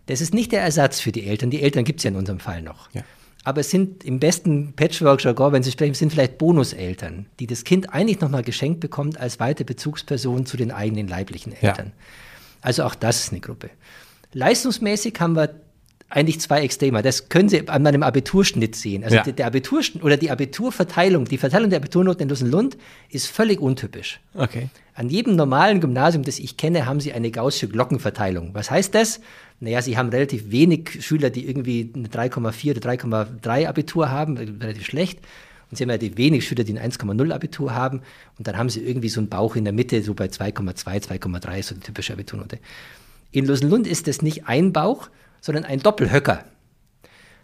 Das ist nicht der Ersatz für die Eltern. Die Eltern gibt es ja in unserem Fall noch. Ja. Aber es sind im besten Patchwork-Jargon, wenn Sie sprechen, sind vielleicht Bonuseltern, die das Kind eigentlich nochmal geschenkt bekommt als weitere Bezugsperson zu den eigenen leiblichen Ja. Eltern. Also auch das ist eine Gruppe. Leistungsmäßig haben wir eigentlich zwei Extreme. Das können Sie an meinem Abiturschnitt sehen. Also Ja. der, Abiturschnitt oder die Abiturverteilung, die Verteilung der Abiturnoten in Lusenlund ist völlig untypisch. Okay. An jedem normalen Gymnasium, das ich kenne, haben sie eine gaußsche Glockenverteilung. Was heißt das? Naja, sie haben relativ wenig Schüler, die irgendwie eine 3,4 oder 3,3 Abitur haben, relativ schlecht. Und sie haben relativ wenig Schüler, die ein 1,0 Abitur haben. Und dann haben sie irgendwie so einen Bauch in der Mitte, so bei 2,2, 2,3, so die typische Abiturnote. In Lusenlund ist das nicht ein Bauch, sondern ein Doppelhöcker.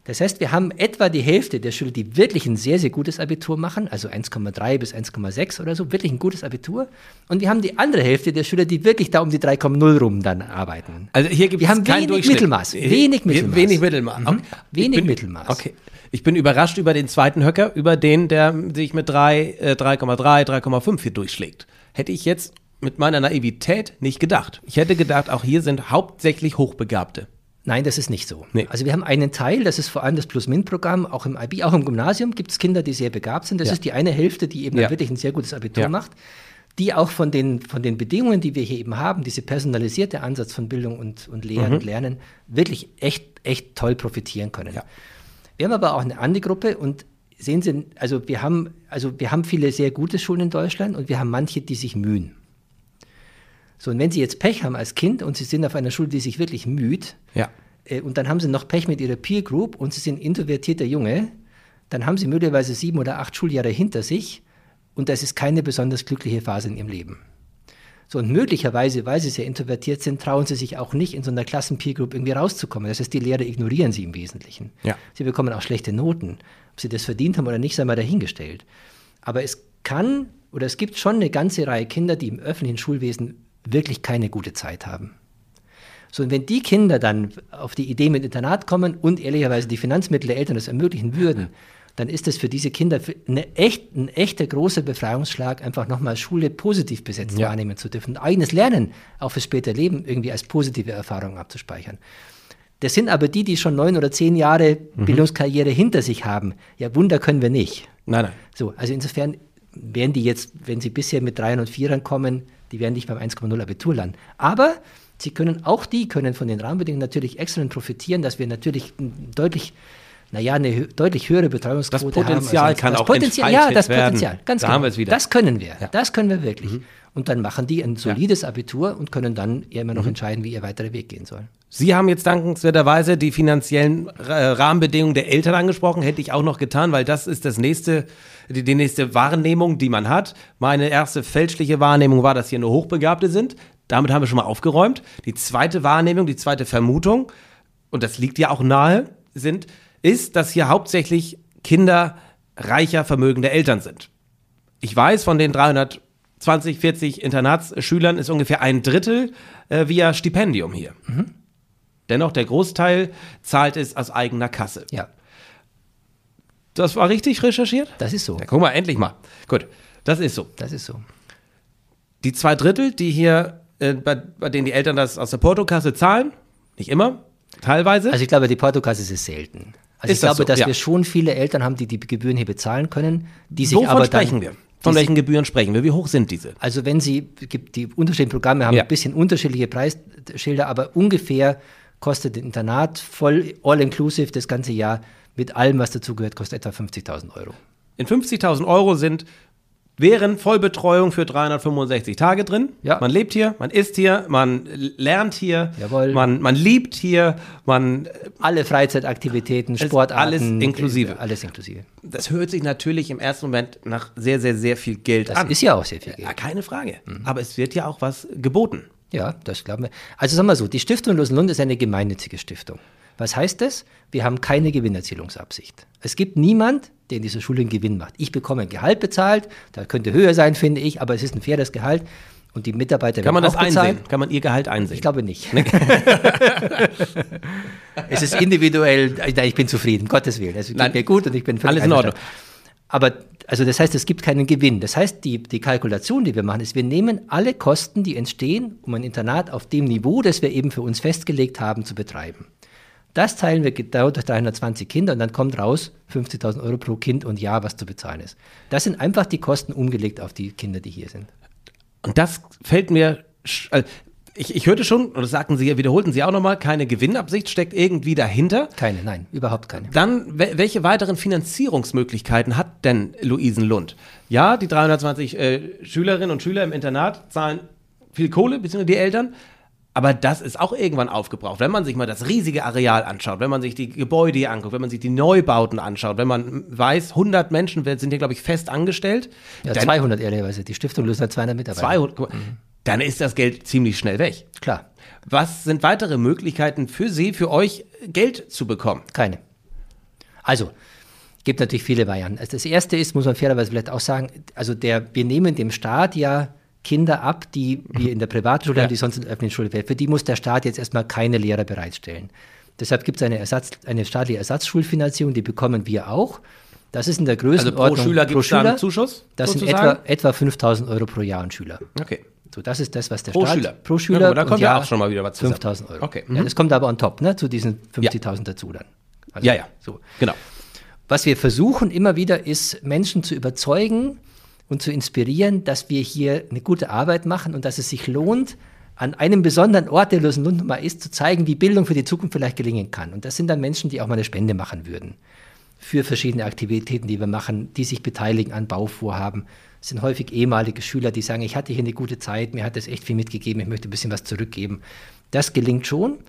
Das heißt, wir haben etwa die Hälfte der Schüler, die wirklich ein sehr, sehr gutes Abitur machen, also 1,3 bis 1,6 oder so, wirklich ein gutes Abitur. Und wir haben die andere Hälfte der Schüler, die wirklich da um die 3,0 rum dann arbeiten. Also hier gibt Wir es haben keinen wenig. Mittelmaß, Äh, wenig we- Mittelmaß. Wenig Mittelmaß. Mhm. Okay. Wenig Ich bin, Mittelmaß. Okay. Ich bin überrascht über den zweiten Höcker, über den, der sich mit 3, äh, 3,3, 3,5 hier durchschlägt. Hätte ich jetzt mit meiner Naivität nicht gedacht. Ich hätte gedacht, auch hier sind hauptsächlich Hochbegabte. Nein, das ist nicht so. Nee. Also wir haben einen Teil, das ist vor allem das Plus-Min-Programm, auch im IB, auch im Gymnasium gibt es Kinder, die sehr begabt sind. Das Ja. ist die eine Hälfte, die eben Ja. wirklich ein sehr gutes Abitur Ja. macht, die auch von den, von den Bedingungen, die wir hier eben haben, diese personalisierte Ansatz von Bildung und, und Lehren und Lernen, wirklich echt, echt toll profitieren können. Mhm. Wir haben aber auch eine andere Gruppe und sehen Sie, also wir haben, also wir haben viele sehr gute Schulen in Deutschland und wir haben manche, die sich mühen. So, und wenn Sie jetzt Pech haben als Kind und Sie sind auf einer Schule, die sich wirklich müht, Ja. äh, und dann haben sie noch Pech mit ihrer Peer Group und sie sind introvertierter Junge, dann haben sie möglicherweise sieben oder acht Schuljahre hinter sich und das ist keine besonders glückliche Phase in ihrem Leben. So, und möglicherweise, weil sie sehr introvertiert sind, trauen sie sich auch nicht, in so einer Klassen-Peer Group irgendwie rauszukommen. Das heißt, die Lehrer ignorieren sie im Wesentlichen. Ja. Sie bekommen auch schlechte Noten. Ob sie das verdient haben oder nicht, sei mal dahingestellt. Aber es kann oder es gibt schon eine ganze Reihe Kinder, die im öffentlichen Schulwesen wirklich keine gute Zeit haben. So, und wenn die Kinder dann auf die Idee mit Internat kommen und ehrlicherweise die Finanzmittel der Eltern das ermöglichen würden, dann ist das für diese Kinder eine echt, ein echter großer Befreiungsschlag, einfach nochmal Schule positiv besetzt Ja. wahrnehmen zu dürfen. Eigenes Lernen auch fürs spätere Leben irgendwie als positive Erfahrung abzuspeichern. Das sind aber die, die schon neun oder zehn Jahre Bildungskarriere hinter sich haben. Ja, Wunder können wir nicht. Nein, nein. So, also insofern werden die jetzt, wenn sie bisher mit Dreiern und Vierern kommen, die werden nicht beim 1,0 Abitur landen. Aber sie können, auch die können von den Rahmenbedingungen natürlich exzellent profitieren, dass wir natürlich deutlich, naja, eine deutlich höhere Betreuungsquote Das Potenzial haben. als- kann das auch Potenzial, Ja, das werden. Potenzial, ganz Da genau. haben wir es wieder. Das können wir, Ja. das können wir wirklich. Und dann machen die ein solides Abitur und können dann ja Mhm. immer noch entscheiden, wie ihr weiterer Weg gehen soll. Sie haben jetzt dankenswerterweise die finanziellen äh, Rahmenbedingungen der Eltern angesprochen, hätte ich auch noch getan, weil das ist das nächste, die, die nächste Wahrnehmung, die man hat. Meine erste fälschliche Wahrnehmung war, dass hier nur Hochbegabte sind. Damit haben wir schon mal aufgeräumt. Die zweite Wahrnehmung, die zweite Vermutung, und das liegt ja auch nahe, sind, ist, dass hier hauptsächlich Kinder reicher, vermögender Eltern sind. Ich weiß, von den 320, 40 Internatsschülern ist ungefähr ein Drittel äh, via Stipendium hier. Dennoch, der Großteil zahlt es aus eigener Kasse. Ja, Das war richtig recherchiert? das ist so. Ja, guck mal, endlich mal. Gut, das ist so. Das ist so. Die zwei Drittel, die hier, äh, bei, bei denen die Eltern das aus der Portokasse zahlen, nicht immer, teilweise. Also ich glaube, die Portokasse ist selten. Also Ist ich das glaube, so? dass Ja. wir schon viele Eltern haben, die die Gebühren hier bezahlen können, die sich Wovon aber sprechen dann, wir? Von welchen Gebühren sprechen wir? Wie hoch sind diese? Also wenn Sie, gibt die unterschiedlichen Programme haben Ja. ein bisschen unterschiedliche Preisschilder, aber ungefähr kostet ein Internat voll all-inclusive das ganze Jahr mit allem, was dazugehört, kostet etwa 50.000 Euro. In 50.000 Euro sind wären Vollbetreuung für 365 Tage drin. Ja. Man lebt hier, man isst hier, man lernt hier, Jawohl. Man, man liebt hier, man Alle Freizeitaktivitäten, Sportarten. alles inklusive. äh, Alles inklusive. das hört sich natürlich im ersten Moment nach sehr, sehr, sehr viel Geld Das an. ist ja auch sehr viel ja, Geld. keine Frage. Aber es wird ja auch was geboten. Ja, das glauben wir. Also sagen wir so, die Stiftung Losenlund ist eine gemeinnützige Stiftung. Was heißt das? Wir haben keine Gewinnerzielungsabsicht. Es gibt niemand, der in dieser Schule einen Gewinn macht. Ich bekomme ein Gehalt bezahlt, da könnte höher sein, finde ich, aber es ist ein faires Gehalt und die Mitarbeiter Kann man das bezahlt. einsehen? Kann man ihr Gehalt einsehen? Ich glaube nicht. es ist individuell, nein, ich bin zufrieden, Gottes Willen. Es geht Nein, mir gut und ich bin völlig alles in Ordnung. Aber also das heißt, es gibt keinen Gewinn. Das heißt, die, die Kalkulation, die wir machen, ist, wir nehmen alle Kosten, die entstehen, um ein Internat auf dem Niveau, das wir eben für uns festgelegt haben, zu betreiben. Das teilen wir genau durch 320 Kinder und dann kommt raus 50.000 Euro pro Kind und Jahr, was zu bezahlen ist. Das sind einfach die Kosten umgelegt auf die Kinder, die hier sind. Und das fällt mir. äh, Ich, ich hörte schon, das sagten Sie, wiederholten Sie auch nochmal, keine Gewinnabsicht steckt irgendwie dahinter. Keine, nein, überhaupt keine. Dann, wel- welche weiteren Finanzierungsmöglichkeiten hat denn Luisenlund? Ja, die 320 äh, Schülerinnen und Schüler im Internat zahlen viel Kohle, beziehungsweise die Eltern. Aber das ist auch irgendwann aufgebraucht. Wenn man sich mal das riesige Areal anschaut, wenn man sich die Gebäude hier anguckt, wenn man sich die Neubauten anschaut, wenn man weiß, 100 Menschen sind hier, glaube ich, fest angestellt. Ja, dann, 200 ehrlicherweise. Die Stiftung löst hat 200 Mitarbeiter. 200, guck mal, dann ist das Geld ziemlich schnell weg. Klar, Was sind weitere Möglichkeiten für Sie, für euch Geld zu bekommen? keine. Also, gibt natürlich viele Varianten. Also das erste ist, muss man fairerweise vielleicht auch sagen, also der, wir nehmen dem Staat ja Kinder ab, die wir in der Privatschule Ja. haben, die sonst in der öffentlichen Schule wären. Für die muss der Staat jetzt erstmal keine Lehrer bereitstellen. Deshalb gibt es eine, Ersatz, eine staatliche Ersatzschulfinanzierung, die bekommen wir auch. Das ist in der Also Größenordnung. pro Schüler gibt es einen Zuschuss? Das sind sozusagen? etwa, etwa 5000 Euro pro Jahr und Schüler. Okay. So, das ist das, was der Pro Staat Schüler. pro Schüler Ja, da kommt ja auch schon mal wieder was zusammen. 5000 Euro. Okay, Ja, mhm. das kommt aber on top, ne, zu diesen 50.000 dazu dann. Also, Ja, ja. So. Genau. Was wir versuchen immer wieder ist, Menschen zu überzeugen und zu inspirieren, dass wir hier eine gute Arbeit machen und dass es sich lohnt, an einem besonderen Ort, der Lösenlund mal ist, zu zeigen, wie Bildung für die Zukunft vielleicht gelingen kann. Und das sind dann Menschen, die auch mal eine Spende machen würden für verschiedene Aktivitäten, die wir machen, die sich beteiligen an Bauvorhaben. Es sind häufig ehemalige Schüler, die sagen, ich hatte hier eine gute Zeit, mir hat das echt viel mitgegeben, ich möchte ein bisschen was zurückgeben. Das gelingt schon.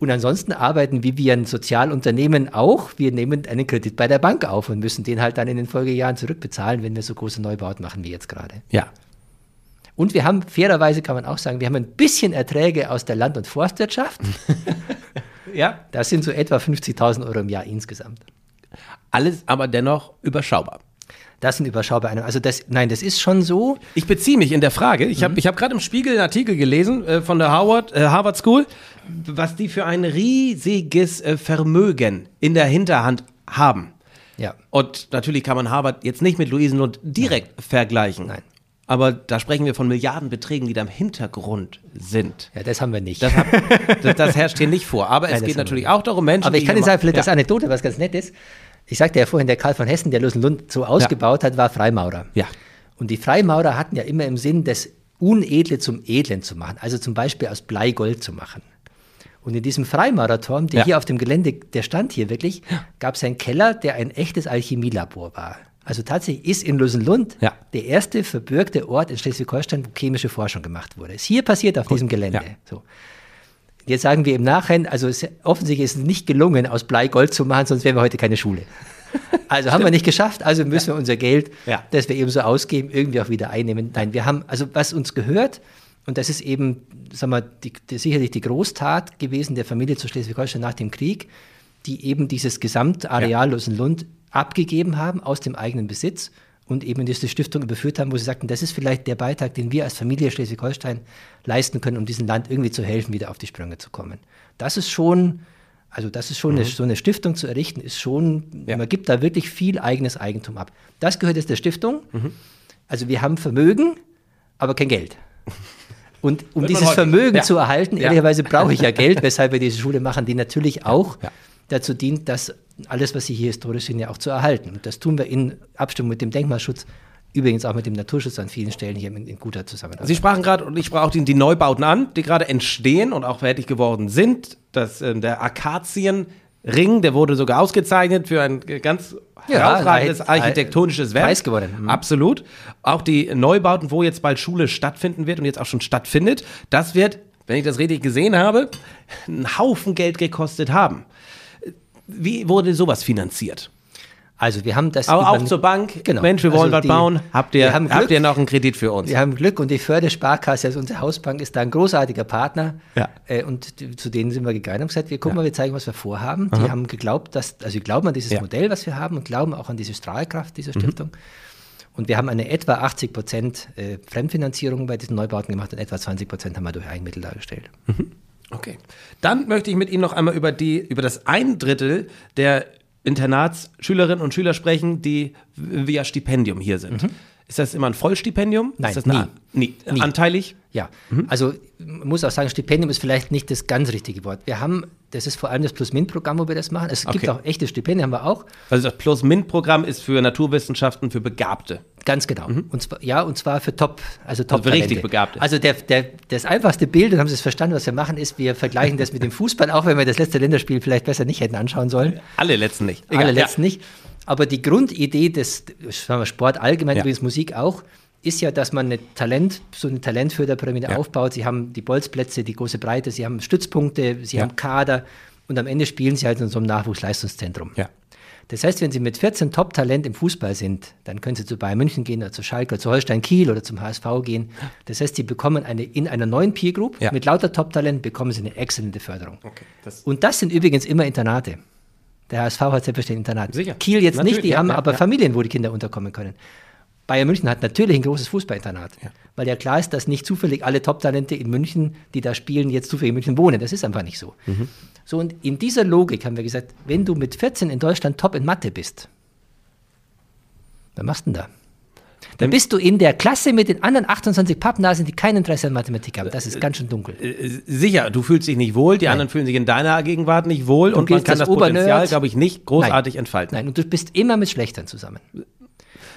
Und ansonsten arbeiten wir wie ein Sozialunternehmen auch. Wir nehmen einen Kredit bei der Bank auf und müssen den halt dann in den Folgejahren zurückbezahlen, wenn wir so große Neubauten machen wie jetzt gerade. Ja. Und wir haben, fairerweise kann man auch sagen, wir haben ein bisschen Erträge aus der Land- und Forstwirtschaft. Ja. Das sind so etwa 50.000 Euro im Jahr insgesamt. Alles aber dennoch überschaubar. Das sind überschaubare Einnahmen. Also das, nein, das ist schon so. Ich beziehe mich in der Frage. Ich habe ich hab gerade im Spiegel einen Artikel gelesen äh, von der Harvard, äh, Harvard School, was die für ein riesiges äh, Vermögen in der Hinterhand haben. Ja. Und natürlich kann man Harvard jetzt nicht mit Luisenlund direkt vergleichen. Nein. Aber da sprechen wir von Milliardenbeträgen, die da im Hintergrund sind. Ja, das haben wir nicht. Das, hab, das, das herrscht hier nicht vor. Aber Nein, es geht natürlich auch darum, Menschen. Aber ich kann Ihnen sagen, vielleicht das Anekdote, was ganz nett ist. Ich sagte ja vorhin, der Karl von Hessen, der Lösenlund so ausgebaut hat, war Freimaurer. Ja. Und die Freimaurer hatten ja immer im Sinn, das Unedle zum Edlen zu machen. Also zum Beispiel aus Blei Gold zu machen. Und in diesem Freimaurerturm, der Ja. hier auf dem Gelände, der stand hier wirklich, gab es einen Keller, der ein echtes Alchemielabor war. Also tatsächlich ist in Lösenlund Ja. der erste verbürgte Ort in Schleswig-Holstein, wo chemische Forschung gemacht wurde. Ist hier passiert auf diesem Gelände. Ja. So. Jetzt sagen wir im Nachhinein, also es, offensichtlich ist es nicht gelungen, aus Blei Gold zu machen, sonst wären wir heute keine Schule. Also haben wir nicht geschafft, also müssen wir unser Geld, Ja. das wir eben so ausgeben, irgendwie auch wieder einnehmen. Nein, wir haben, also was uns gehört, und das ist eben, sagen wir, die, die, sicherlich die Großtat gewesen der Familie zu Schleswig-Holstein nach dem Krieg, die eben dieses Gesamtareal Losenlund abgegeben haben aus dem eigenen Besitz und eben in diese Stiftung überführt haben, wo sie sagten, das ist vielleicht der Beitrag, den wir als Familie Schleswig-Holstein leisten können, um diesem Land irgendwie zu helfen, wieder auf die Sprünge zu kommen. Das ist schon, also das ist schon eine, so eine Stiftung zu errichten, ist schon, Ja. man gibt da wirklich viel eigenes Eigentum ab. Das gehört jetzt der Stiftung. Also wir haben Vermögen, aber kein Geld. Und um dieses. Vermögen Ja. zu erhalten, Ja. ehrlicherweise brauche ich ja Geld, weshalb wir diese Schule machen, die natürlich auch. Dazu dient, dass alles, was Sie hier historisch sind, ja auch zu erhalten. Und das tun wir in Abstimmung mit dem Denkmalschutz Übrigens auch mit dem Naturschutz an vielen Stellen hier in, in guter Zusammenarbeit. Sie sprachen gerade, und ich sprach auch die, die Neubauten an, die gerade entstehen und auch fertig geworden sind. Das, äh, der Akazienring, der wurde sogar ausgezeichnet für ein ganz Ja, herausragendes Arch- architektonisches Werk. Preis gewonnen. Mhm. Absolut. Auch die Neubauten, wo jetzt bald Schule stattfinden wird und jetzt auch schon stattfindet, das wird, wenn ich das richtig gesehen habe, einen Haufen Geld gekostet haben. Wie wurde sowas finanziert? also wir haben das Aber auch zur Bank. Genau. Mensch, wir wollen Also was die- bauen. Habt ihr, wir haben habt Glück. ihr noch einen Kredit für uns? Wir haben Glück und die Fördersparkasse, also unsere Hausbank, ist da ein großartiger Partner. Ja. Äh, und die, zu denen sind wir gegangen und gesagt, wir gucken mal, wir zeigen, was wir vorhaben. Die haben geglaubt, dass, also sie glauben an dieses Ja. Mhm. Modell, was wir haben und glauben auch an diese Strahlkraft dieser Stiftung. Und wir haben eine etwa 80 Prozent äh, Fremdfinanzierung bei diesen Neubauten gemacht und etwa 20 Prozent haben wir durch Eigenmittel dargestellt. Okay. Dann möchte ich mit Ihnen noch einmal über, die, über das ein Drittel der Internatsschülerinnen und Schüler sprechen, die via Stipendium hier sind. Ist das immer ein Vollstipendium? Mhm. Nein, ist das eine, nie. Nie. Anteilig? Ja, also man muss auch sagen, Stipendium ist vielleicht nicht das ganz richtige Wort. Wir haben, das ist vor allem das Plus-Min-Programm, wo wir das machen. Es gibt Okay. auch echte Stipendien, haben wir auch. Also das Plus-Min-Programm ist für Naturwissenschaften für Begabte. Ganz genau. Und zwar, ja, und zwar für Top, also Top für richtig Begabte. Also der, der, das einfachste Bild, und haben Sie es verstanden, was wir machen, ist, wir vergleichen das mit dem Fußball, auch wenn wir das letzte Länderspiel vielleicht besser nicht hätten anschauen sollen. Alle letzten nicht. Alle Egal, letzten nicht. Aber die Grundidee des wir, Sport allgemein, Ja. übrigens Musik auch, ist ja, dass man eine Talent, so eine Talentförderpyramide Ja. aufbaut. Sie haben die Bolzplätze, die große Breite, sie haben Stützpunkte, sie Ja. haben Kader und am Ende spielen sie halt in so einem Nachwuchsleistungszentrum. Ja. Das heißt, wenn Sie mit 14 Top-Talent im Fußball sind, dann können Sie zu Bayern München gehen oder zu Schalke oder zu Holstein Kiel oder zum HSV gehen. Das heißt, Sie bekommen eine, in einer neuen Peer Group Ja. mit lauter Top-Talent bekommen Sie eine exzellente Förderung. Okay, das- Und das sind übrigens immer Internate. Der HSV hat selbstverständlich Internate. Sicher. Kiel jetzt Natürlich, nicht, die ja, haben ja, aber. Familien, wo die Kinder unterkommen können. Bayern München hat natürlich ein großes Fußballinternat, weil ja klar ist, dass nicht zufällig alle Top-Talente in München, die da spielen, jetzt zufällig in München wohnen. Das ist einfach nicht so. Mhm. So, und in dieser Logik haben wir gesagt, wenn du mit 14 in Deutschland top in Mathe bist, was machst du denn da? Dann bist du in der Klasse mit den anderen 28 Pappnasen, die kein Interesse an Mathematik haben. Das ist ganz schön dunkel. Äh, Sicher, du fühlst dich nicht wohl, die anderen fühlen sich in deiner Gegenwart nicht wohl und man kann das Potenzial, Obernerd. glaube ich, nicht großartig Nein. entfalten. Nein, und du bist immer mit Schlechtern zusammen.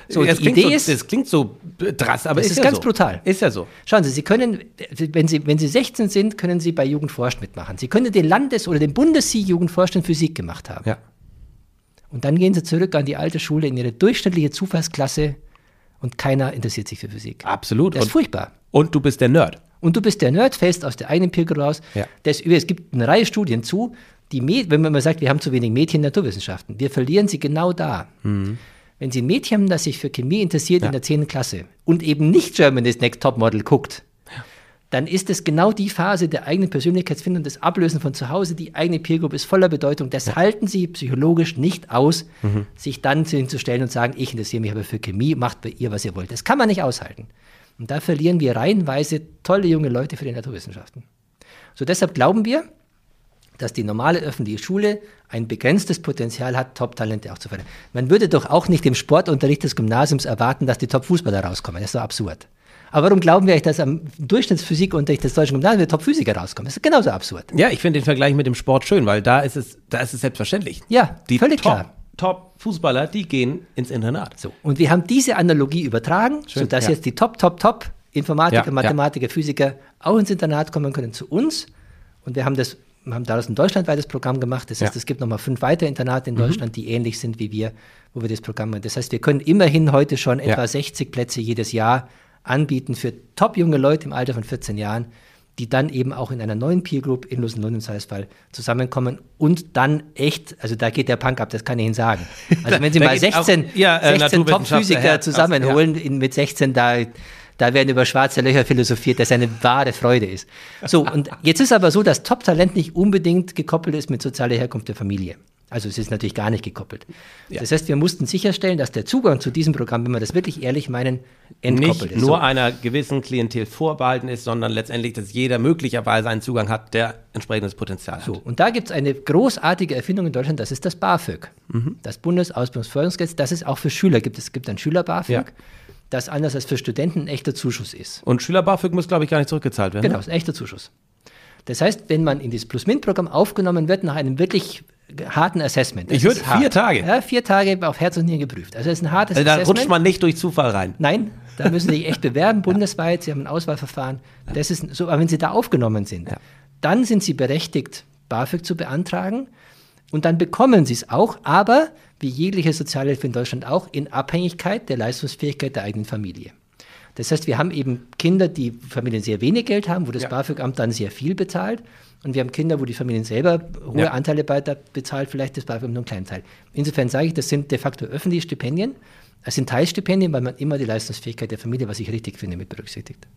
So, das, die klingt Idee so, ist, das klingt so drass, aber Das ist, ist ja ganz so. brutal. Ist ja so. Schauen Sie, Sie können, wenn Sie, wenn Sie 16 sind, können Sie bei Jugend forscht mitmachen. Sie können den Landes- oder den Bundessieg Jugend forscht in Physik gemacht haben. Ja. Und dann gehen Sie zurück an die alte Schule in Ihre durchschnittliche Zufallsklasse und keiner interessiert sich für Physik. Absolut. Das ist Und, furchtbar. und du bist der Nerd. Und du bist der Nerd, fällst aus der eigenen Pirke raus. Ja. Das, es gibt eine Reihe Studien zu, die, wenn man mal sagt, wir haben zu wenig Mädchen in Naturwissenschaften, wir verlieren sie genau da. Wenn Sie ein Mädchen haben, das sich für Chemie interessiert in der 10. Klasse und eben nicht Germany's Next Topmodel guckt, dann ist es genau die Phase der eigenen Persönlichkeitsfindung, des Ablösen von zu Hause. Die eigene Peer Group ist voller Bedeutung. Das halten Sie psychologisch nicht aus, sich dann hinzustellen und sagen, ich interessiere mich aber für Chemie, macht bei ihr, was ihr wollt. Das kann man nicht aushalten. Und da verlieren wir reihenweise tolle junge Leute für die Naturwissenschaften. So deshalb glauben wir, dass die normale öffentliche Schule ein begrenztes Potenzial hat, Top-Talente auch zu fördern. Man würde doch auch nicht im Sportunterricht des Gymnasiums erwarten, dass die Top-Fußballer rauskommen. Das ist so absurd. Aber warum glauben wir eigentlich, dass am Durchschnittsphysikunterricht des deutschen Gymnasiums Top-Physiker rauskommen? Das ist genauso absurd. Ja, ich finde den Vergleich mit dem Sport schön, weil da ist es, da ist es selbstverständlich. Ja, die völlig Top, klar. Top-Fußballer, die gehen ins Internat. So. Und wir haben diese Analogie übertragen, Schön, sodass ja. jetzt die Top, Top, Top Informatiker, Ja, Mathematiker, Physiker auch ins Internat kommen können zu uns. Und wir haben das, wir haben daraus ein deutschlandweites Programm gemacht. Das heißt, Ja. Mhm. es gibt nochmal fünf weitere Internate in Deutschland, die ähnlich sind wie wir, wo wir das Programm machen. Das heißt, wir können immerhin heute schon Ja. etwa 60 Plätze jedes Jahr anbieten für top junge Leute im Alter von 14 Jahren, die dann eben auch in einer neuen Peer Group in Lusenlund im Zweifelsfall zusammenkommen und dann echt, also da geht der Punk ab, das kann ich Ihnen sagen. Also wenn Sie mal geht auch- 16, ja, äh, 16 Naturwissenschaftler Top-Physiker zusammenholen in, mit 16, da, da werden über schwarze Löcher philosophiert, das eine wahre Freude ist. So, und jetzt ist aber so, dass Top-Talent nicht unbedingt gekoppelt ist mit sozialer Herkunft der Familie. Also es ist natürlich gar nicht gekoppelt. Das heißt, wir mussten sicherstellen, dass der Zugang zu diesem Programm, wenn wir das wirklich ehrlich meinen, entkoppelt Nicht ist. nur So. einer gewissen Klientel vorbehalten ist, sondern letztendlich, dass jeder möglicherweise einen Zugang hat, der entsprechendes Potenzial hat. So, und da gibt es eine großartige Erfindung in Deutschland, das ist das BAföG. Mhm. Das Bundesausbildungsförderungsgesetz, das es auch für Schüler gibt. Es gibt ein Schüler-BAföG, Ja. Das anders als für Studenten ein echter Zuschuss ist. Und Schüler-BAföG muss, glaube ich, gar nicht zurückgezahlt werden. Genau, ne? ist ein echter Zuschuss. Das heißt, wenn man in dieses Plus-Min-Programm aufgenommen wird, nach einem wirklich harten Assessment. Das Ich würde vier Tage. Ja, vier Tage auf Herz und Nieren geprüft. Also es ist ein hartes Also da Assessment. rutscht man nicht durch Zufall rein. Nein, da müssen Sie sich echt bewerben, bundesweit. Sie haben ein Auswahlverfahren. Das ist so, aber wenn Sie da aufgenommen sind, Ja. dann sind Sie berechtigt, BAföG zu beantragen. Und dann bekommen Sie es auch, aber wie jegliche Sozialhilfe in Deutschland auch, in Abhängigkeit der Leistungsfähigkeit der eigenen Familie. Das heißt, wir haben eben Kinder, die Familien sehr wenig Geld haben, wo das Ja. BAföG-Amt dann sehr viel bezahlt. Und wir haben Kinder, wo die Familien selber hohe Ja. Anteile bezahlt, vielleicht das BAföG nur einen kleinen Teil. Insofern sage ich, das sind de facto öffentliche Stipendien. Es sind Teilstipendien, weil man immer die Leistungsfähigkeit der Familie, was ich richtig finde, mit berücksichtigt.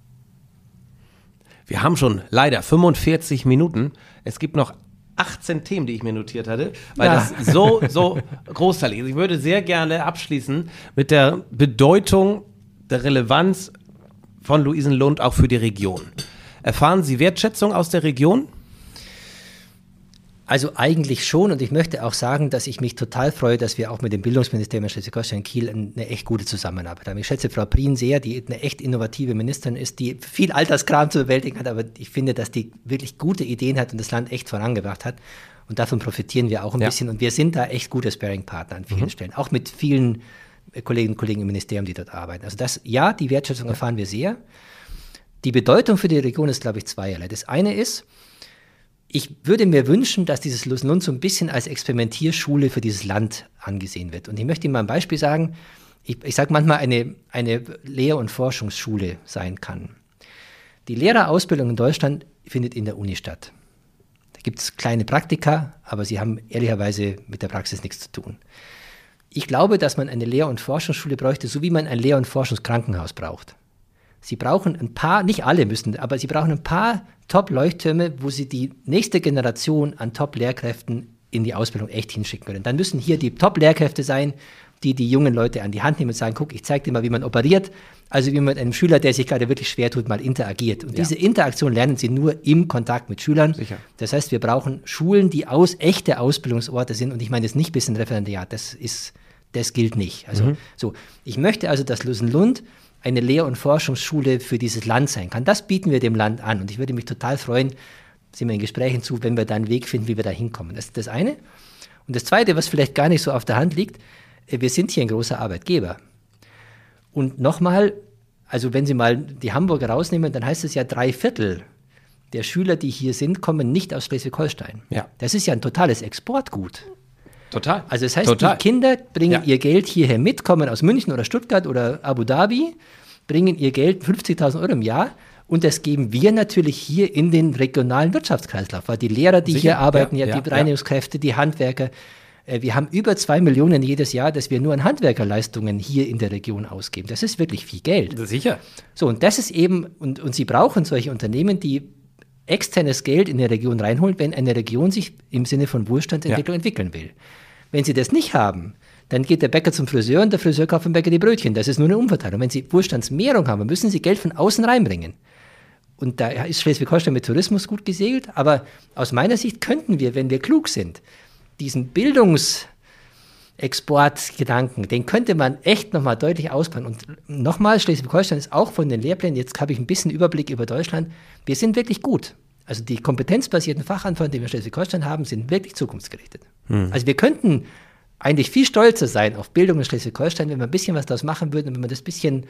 Wir haben schon leider 45 Minuten. Es gibt noch 18 Themen, die ich mir notiert hatte, weil Ja. das so, so großteilig ist. Ich würde sehr gerne abschließen mit der Bedeutung, der Relevanz von Luisenlund auch für die Region. Erfahren Sie Wertschätzung aus der Region? Also eigentlich schon und ich möchte auch sagen, dass ich mich total freue, dass wir auch mit dem Bildungsministerium in Schleswig-Holstein-Kiel eine echt gute Zusammenarbeit haben. Ich schätze Frau Prien sehr, die eine echt innovative Ministerin ist, die viel Alterskram zu bewältigen hat, aber ich finde, dass die wirklich gute Ideen hat und das Land echt vorangebracht hat. Und davon profitieren wir auch ein Ja. bisschen und wir sind da echt gute Sparing-Partner an vielen Stellen, auch mit vielen äh, Kolleginnen und Kollegen im Ministerium, die dort arbeiten. Also das, ja, die Wertschätzung erfahren wir sehr. Die Bedeutung für die Region ist, glaube ich, zweierlei. Das eine ist, ich würde mir wünschen, dass dieses Lusenlund so ein bisschen als Experimentierschule für dieses Land angesehen wird. Und ich möchte Ihnen mal ein Beispiel sagen. Ich, ich sage manchmal, eine, eine Lehr- und Forschungsschule sein kann. Die Lehrerausbildung in Deutschland findet in der Uni statt. Da gibt es kleine Praktika, aber sie haben ehrlicherweise mit der Praxis nichts zu tun. Ich glaube, dass man eine Lehr- und Forschungsschule bräuchte, so wie man ein Lehr- und Forschungskrankenhaus braucht. Sie brauchen ein paar, nicht alle müssen, aber sie brauchen ein paar Top-Leuchttürme, wo sie die nächste Generation an Top-Lehrkräften in die Ausbildung echt hinschicken können. Dann müssen hier die Top-Lehrkräfte sein, die die jungen Leute an die Hand nehmen und sagen, guck, ich zeige dir mal, wie man operiert, also wie man mit einem Schüler, der sich gerade wirklich schwer tut, mal interagiert. Und diese Interaktion lernen sie nur im Kontakt mit Schülern. Sicher. Das heißt, wir brauchen Schulen, die aus echte Ausbildungsorte sind. Und ich meine jetzt nicht bis ein Referendariat, das ist, das gilt nicht. Also so, ich möchte also, dass Lusenlund eine Lehr- und Forschungsschule für dieses Land sein kann. Das bieten wir dem Land an. Und ich würde mich total freuen, sind wir in Gesprächen zu, wenn wir da einen Weg finden, wie wir da hinkommen. Das ist das eine. Und das zweite, was vielleicht gar nicht so auf der Hand liegt, äh, wir sind hier ein großer Arbeitgeber. Und nochmal, also wenn Sie mal die Hamburger rausnehmen, dann heißt es ja drei Viertel der Schüler, die hier sind, kommen nicht aus Schleswig-Holstein. Ja. Das ist ja ein totales Exportgut. Total. Also das heißt, Total. die Kinder bringen Ja. ihr Geld hierher mit, kommen aus München oder Stuttgart oder Abu Dhabi, bringen ihr Geld 50.000 Euro im Jahr und das geben wir natürlich hier in den regionalen Wirtschaftskreislauf, weil die Lehrer, die Sicher, hier arbeiten, ja, ja, die Reinigungskräfte, die Handwerker, äh, wir haben über zwei Millionen jedes Jahr, dass wir nur an Handwerkerleistungen hier in der Region ausgeben. Das ist wirklich viel Geld. Sicher. So, und das ist eben, und, und Sie brauchen solche Unternehmen, die externes Geld in der Region reinholen, wenn eine Region sich im Sinne von Wohlstandsentwicklung entwickeln will. Wenn Sie das nicht haben, dann geht der Bäcker zum Friseur und der Friseur kauft vom Bäcker die Brötchen. Das ist nur eine Umverteilung. Wenn Sie Wohlstandsmehrung haben, müssen Sie Geld von außen reinbringen. Und da ist Schleswig-Holstein mit Tourismus gut gesegelt. Aber aus meiner Sicht könnten wir, wenn wir klug sind, diesen Bildungsexportgedanken, den könnte man echt nochmal deutlich ausbauen. Und nochmal, Schleswig-Holstein ist auch von den Lehrplänen, jetzt habe ich ein bisschen Überblick über Deutschland, wir sind wirklich gut. Also die kompetenzbasierten Fachanforderungen, die wir in Schleswig-Holstein haben, sind wirklich zukunftsgerichtet. Also wir könnten eigentlich viel stolzer sein auf Bildung in Schleswig-Holstein, wenn wir ein bisschen was daraus machen würden und wenn wir das ein bisschen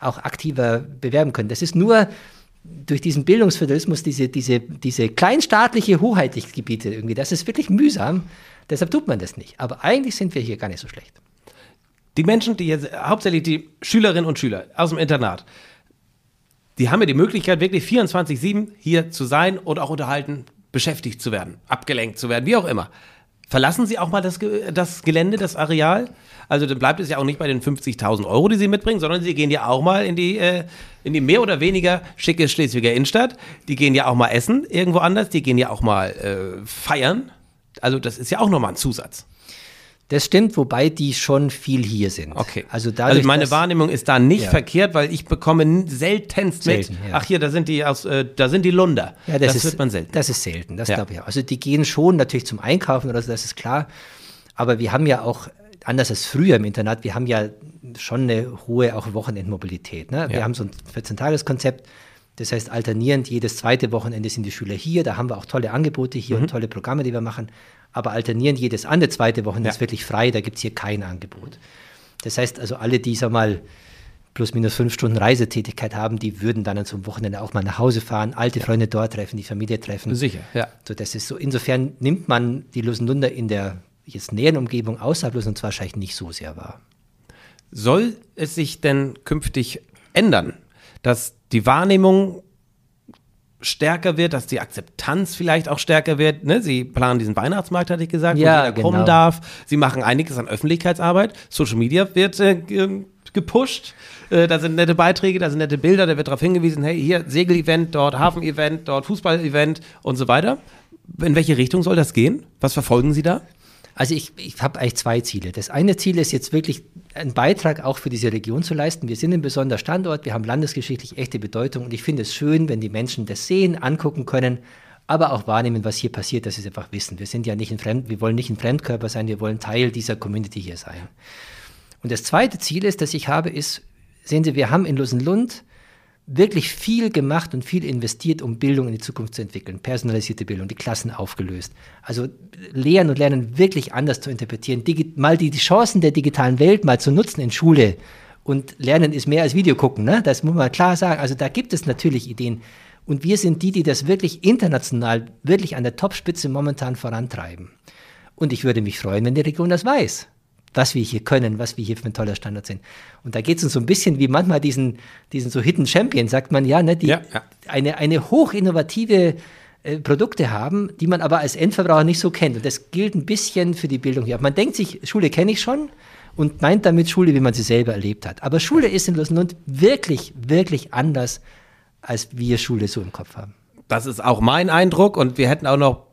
auch aktiver bewerben können. Das ist nur durch diesen Bildungsföderalismus, diese, diese, diese kleinstaatliche Hoheitlichkeitsgebiete irgendwie, das ist wirklich mühsam. Deshalb tut man das nicht. Aber eigentlich sind wir hier gar nicht so schlecht. Die Menschen, die jetzt, hauptsächlich die Schülerinnen und Schüler aus dem Internat, die haben ja die Möglichkeit, wirklich 24-7 hier zu sein und auch unterhalten, beschäftigt zu werden, abgelenkt zu werden, wie auch immer. Verlassen Sie auch mal das, das Gelände, das Areal? Also dann bleibt es ja auch nicht bei den 50.000 Euro, die Sie mitbringen, sondern Sie gehen ja auch mal in die, äh, in die mehr oder weniger schicke Schleswiger Innenstadt. Die gehen ja auch mal essen irgendwo anders. Die gehen ja auch mal äh, feiern. Also das ist ja auch nochmal ein Zusatz. Das stimmt, wobei die schon viel hier sind. Okay. Also, dadurch, meine dass- Wahrnehmung ist da nicht Ja. verkehrt, weil ich bekomme seltenst Selten, mit. ja. Ach hier, da sind die aus, äh, da sind die Lunder. Ja, das, ist, wird man selten. Das ist selten, das Ja. glaube ich auch. Also die gehen schon natürlich zum Einkaufen oder so, das ist klar. Aber wir haben ja auch, anders als früher im Internat, wir haben ja schon eine hohe auch Wochenendmobilität. Ne? Wir haben so ein 14-Tages-Konzept. Das heißt, alternierend jedes zweite Wochenende sind die Schüler hier. Da haben wir auch tolle Angebote hier und tolle Programme, die wir machen. Aber alternierend jedes andere zweite Wochenende Ja. ist wirklich frei. Da gibt es hier kein Angebot. Das heißt also, alle, die, sag mal, plus minus fünf Stunden Reisetätigkeit haben, die würden dann zum Wochenende auch mal nach Hause fahren, alte Freunde dort treffen, die Familie treffen. Sicher, ja. So, das ist so. Insofern nimmt man die Lusenlunder in der jetzt näheren Umgebung außerhalb Lusenlunds wahrscheinlich nicht so sehr wahr. Soll es sich denn künftig ändern, dass die Wahrnehmung stärker wird, dass die Akzeptanz vielleicht auch stärker wird? Ne? Sie planen diesen Weihnachtsmarkt, hatte ich gesagt, Ja, wo jeder kommen genau. darf. Sie machen einiges an Öffentlichkeitsarbeit. Social Media wird äh, ge- gepusht. Äh, da sind nette Beiträge, da sind nette Bilder, da wird darauf hingewiesen, hey, hier Segel-Event, dort Hafen-Event, dort Fußball-Event und so weiter. In welche Richtung soll das gehen? Was verfolgen Sie da? Also ich, ich habe eigentlich zwei Ziele. Das eine Ziel ist jetzt wirklich einen Beitrag auch für diese Region zu leisten. Wir sind ein besonderer Standort, wir haben landesgeschichtlich echte Bedeutung und ich finde es schön, wenn die Menschen das sehen, angucken können, aber auch wahrnehmen, was hier passiert, dass sie es einfach wissen. Wir sind ja nicht ein Fremd, wir wollen nicht ein Fremdkörper sein, wir wollen Teil dieser Community hier sein. Und das zweite Ziel ist, das ich habe, ist, sehen Sie, wir haben in Lusenlund wirklich viel gemacht und viel investiert, um Bildung in die Zukunft zu entwickeln. Personalisierte Bildung, die Klassen aufgelöst. Also Lehren und Lernen wirklich anders zu interpretieren, Digi mal die, die Chancen der digitalen Welt mal zu nutzen in Schule. Und Lernen ist mehr als Video gucken, ne? das muss man klar sagen. Also da gibt es natürlich Ideen. Und wir sind die, die das wirklich international, wirklich an der Topspitze momentan vorantreiben. Und ich würde mich freuen, wenn die Region das weiß, was wir hier können, was wir hier für ein toller Standard sind. Und da geht es uns so ein bisschen wie manchmal diesen, diesen so Hidden Champion, sagt man ja, ne, die Ja, ja. Eine, eine hochinnovative äh, Produkte haben, die man aber als Endverbraucher nicht so kennt. Und das gilt ein bisschen für die Bildung hier. Man denkt sich, Schule kenne ich schon und meint damit Schule, wie man sie selber erlebt hat. Aber Schule ist in Lusenlund wirklich, wirklich anders, als wir Schule so im Kopf haben. Das ist auch mein Eindruck und wir hätten auch noch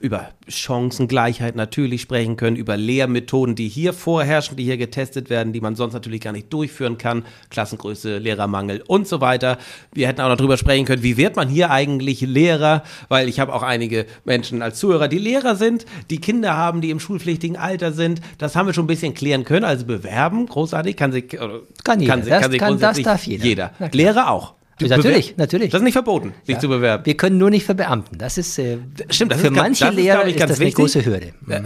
über Chancengleichheit natürlich sprechen können, über Lehrmethoden, die hier vorherrschen, die hier getestet werden, die man sonst natürlich gar nicht durchführen kann, Klassengröße, Lehrermangel und so weiter. Wir hätten auch noch drüber sprechen können, wie wird man hier eigentlich Lehrer, weil ich habe auch einige Menschen als Zuhörer, die Lehrer sind, die Kinder haben, die im schulpflichtigen Alter sind. Das haben wir schon ein bisschen klären können, also bewerben, großartig, kann sich, oder Kann jeder. sich, Das kann sich kann- das grundsätzlich darf jeder. jeder. Lehrer auch. Natürlich, natürlich. Das ist nicht verboten, sich Ja. zu bewerben. Wir können nur nicht für Beamten. Das ist äh, Stimmt, das für ist ganz- manche ist, Lehrer ist ganz das eine wichtig. große Hürde. Mhm.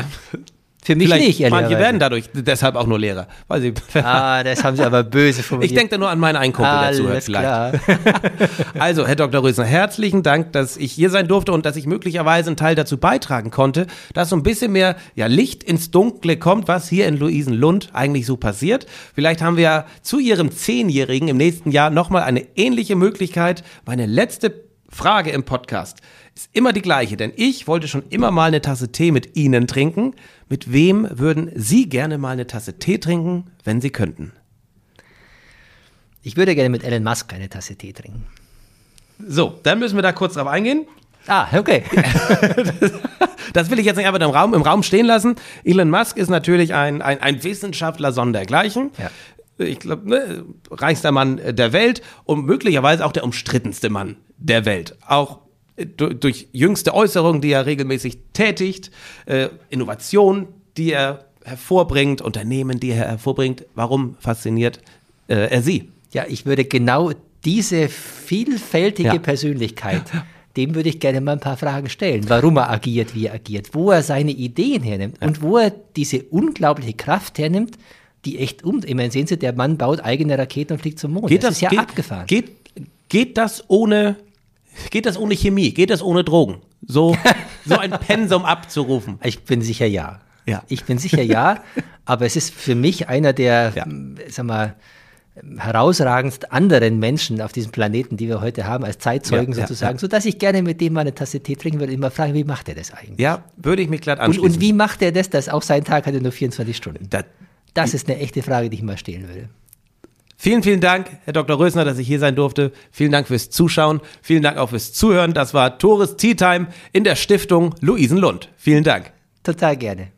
Für mich Vielleicht nicht, manche ehrlicherweise. werden dadurch deshalb auch nur Lehrer. Weil sie Ah, das haben Sie aber böse formuliert. ich denke da nur an meinen einen Kumpel, der zuhört Alles vielleicht. klar. Also, Herr Dr. Rösner, herzlichen Dank, dass ich hier sein durfte und dass ich möglicherweise einen Teil dazu beitragen konnte, dass so ein bisschen mehr ja, Licht ins Dunkle kommt, was hier in Luisenlund eigentlich so passiert. Vielleicht haben wir ja zu Ihrem Zehnjährigen im nächsten Jahr nochmal eine ähnliche Möglichkeit. Meine letzte Frage im Podcast ist immer die gleiche, denn ich wollte schon immer mal eine Tasse Tee mit Ihnen trinken. Mit wem würden Sie gerne mal eine Tasse Tee trinken, wenn Sie könnten? Ich würde gerne mit Elon Musk eine Tasse Tee trinken. So, dann müssen wir da kurz drauf eingehen. Ah, okay. Das will ich jetzt nicht einfach im Raum, im Raum stehen lassen. Elon Musk ist natürlich ein, ein, ein Wissenschaftler sondergleichen. Ja. Ich glaube, ne, reichster Mann der Welt und möglicherweise auch der umstrittenste Mann der Welt. Auch äh, du- durch jüngste Äußerungen, die er regelmäßig tätigt, äh, Innovationen, die er hervorbringt, Unternehmen, die er hervorbringt. Warum fasziniert äh, er Sie? Ja, ich würde genau diese vielfältige Ja. Persönlichkeit, dem würde ich gerne mal ein paar Fragen stellen. Warum er agiert, wie er agiert, wo er seine Ideen hernimmt und wo er diese unglaubliche Kraft hernimmt, die echt um. Ich meine, sehen Sie, der Mann baut eigene Raketen und fliegt zum Mond. Geht das, ist ja geht, abgefahren. Geht, geht das ohne geht das ohne Chemie? Geht das ohne Drogen? So, so ein Pensum abzurufen. Ich bin sicher ja. Ja. Ich bin sicher ja, aber es ist für mich einer der, Ja. m, sag mal, herausragendst anderen Menschen auf diesem Planeten, die wir heute haben, als Zeitzeugen Ja, ja, sozusagen, ja. sodass ich gerne mit dem mal eine Tasse Tee trinken würde und immer fragen, wie macht er das eigentlich? Ja, würde ich mich glatt und, anschließen. und wie macht er das, dass auch sein Tag hatte nur 24 Stunden? Da, Das ist eine echte Frage, die ich mal stellen würde. Vielen, vielen Dank, Herr Dr. Rösner, dass ich hier sein durfte. Vielen Dank fürs Zuschauen. Vielen Dank auch fürs Zuhören. Das war Tores Tea Time in der Stiftung Luisenlund. Vielen Dank. Total gerne.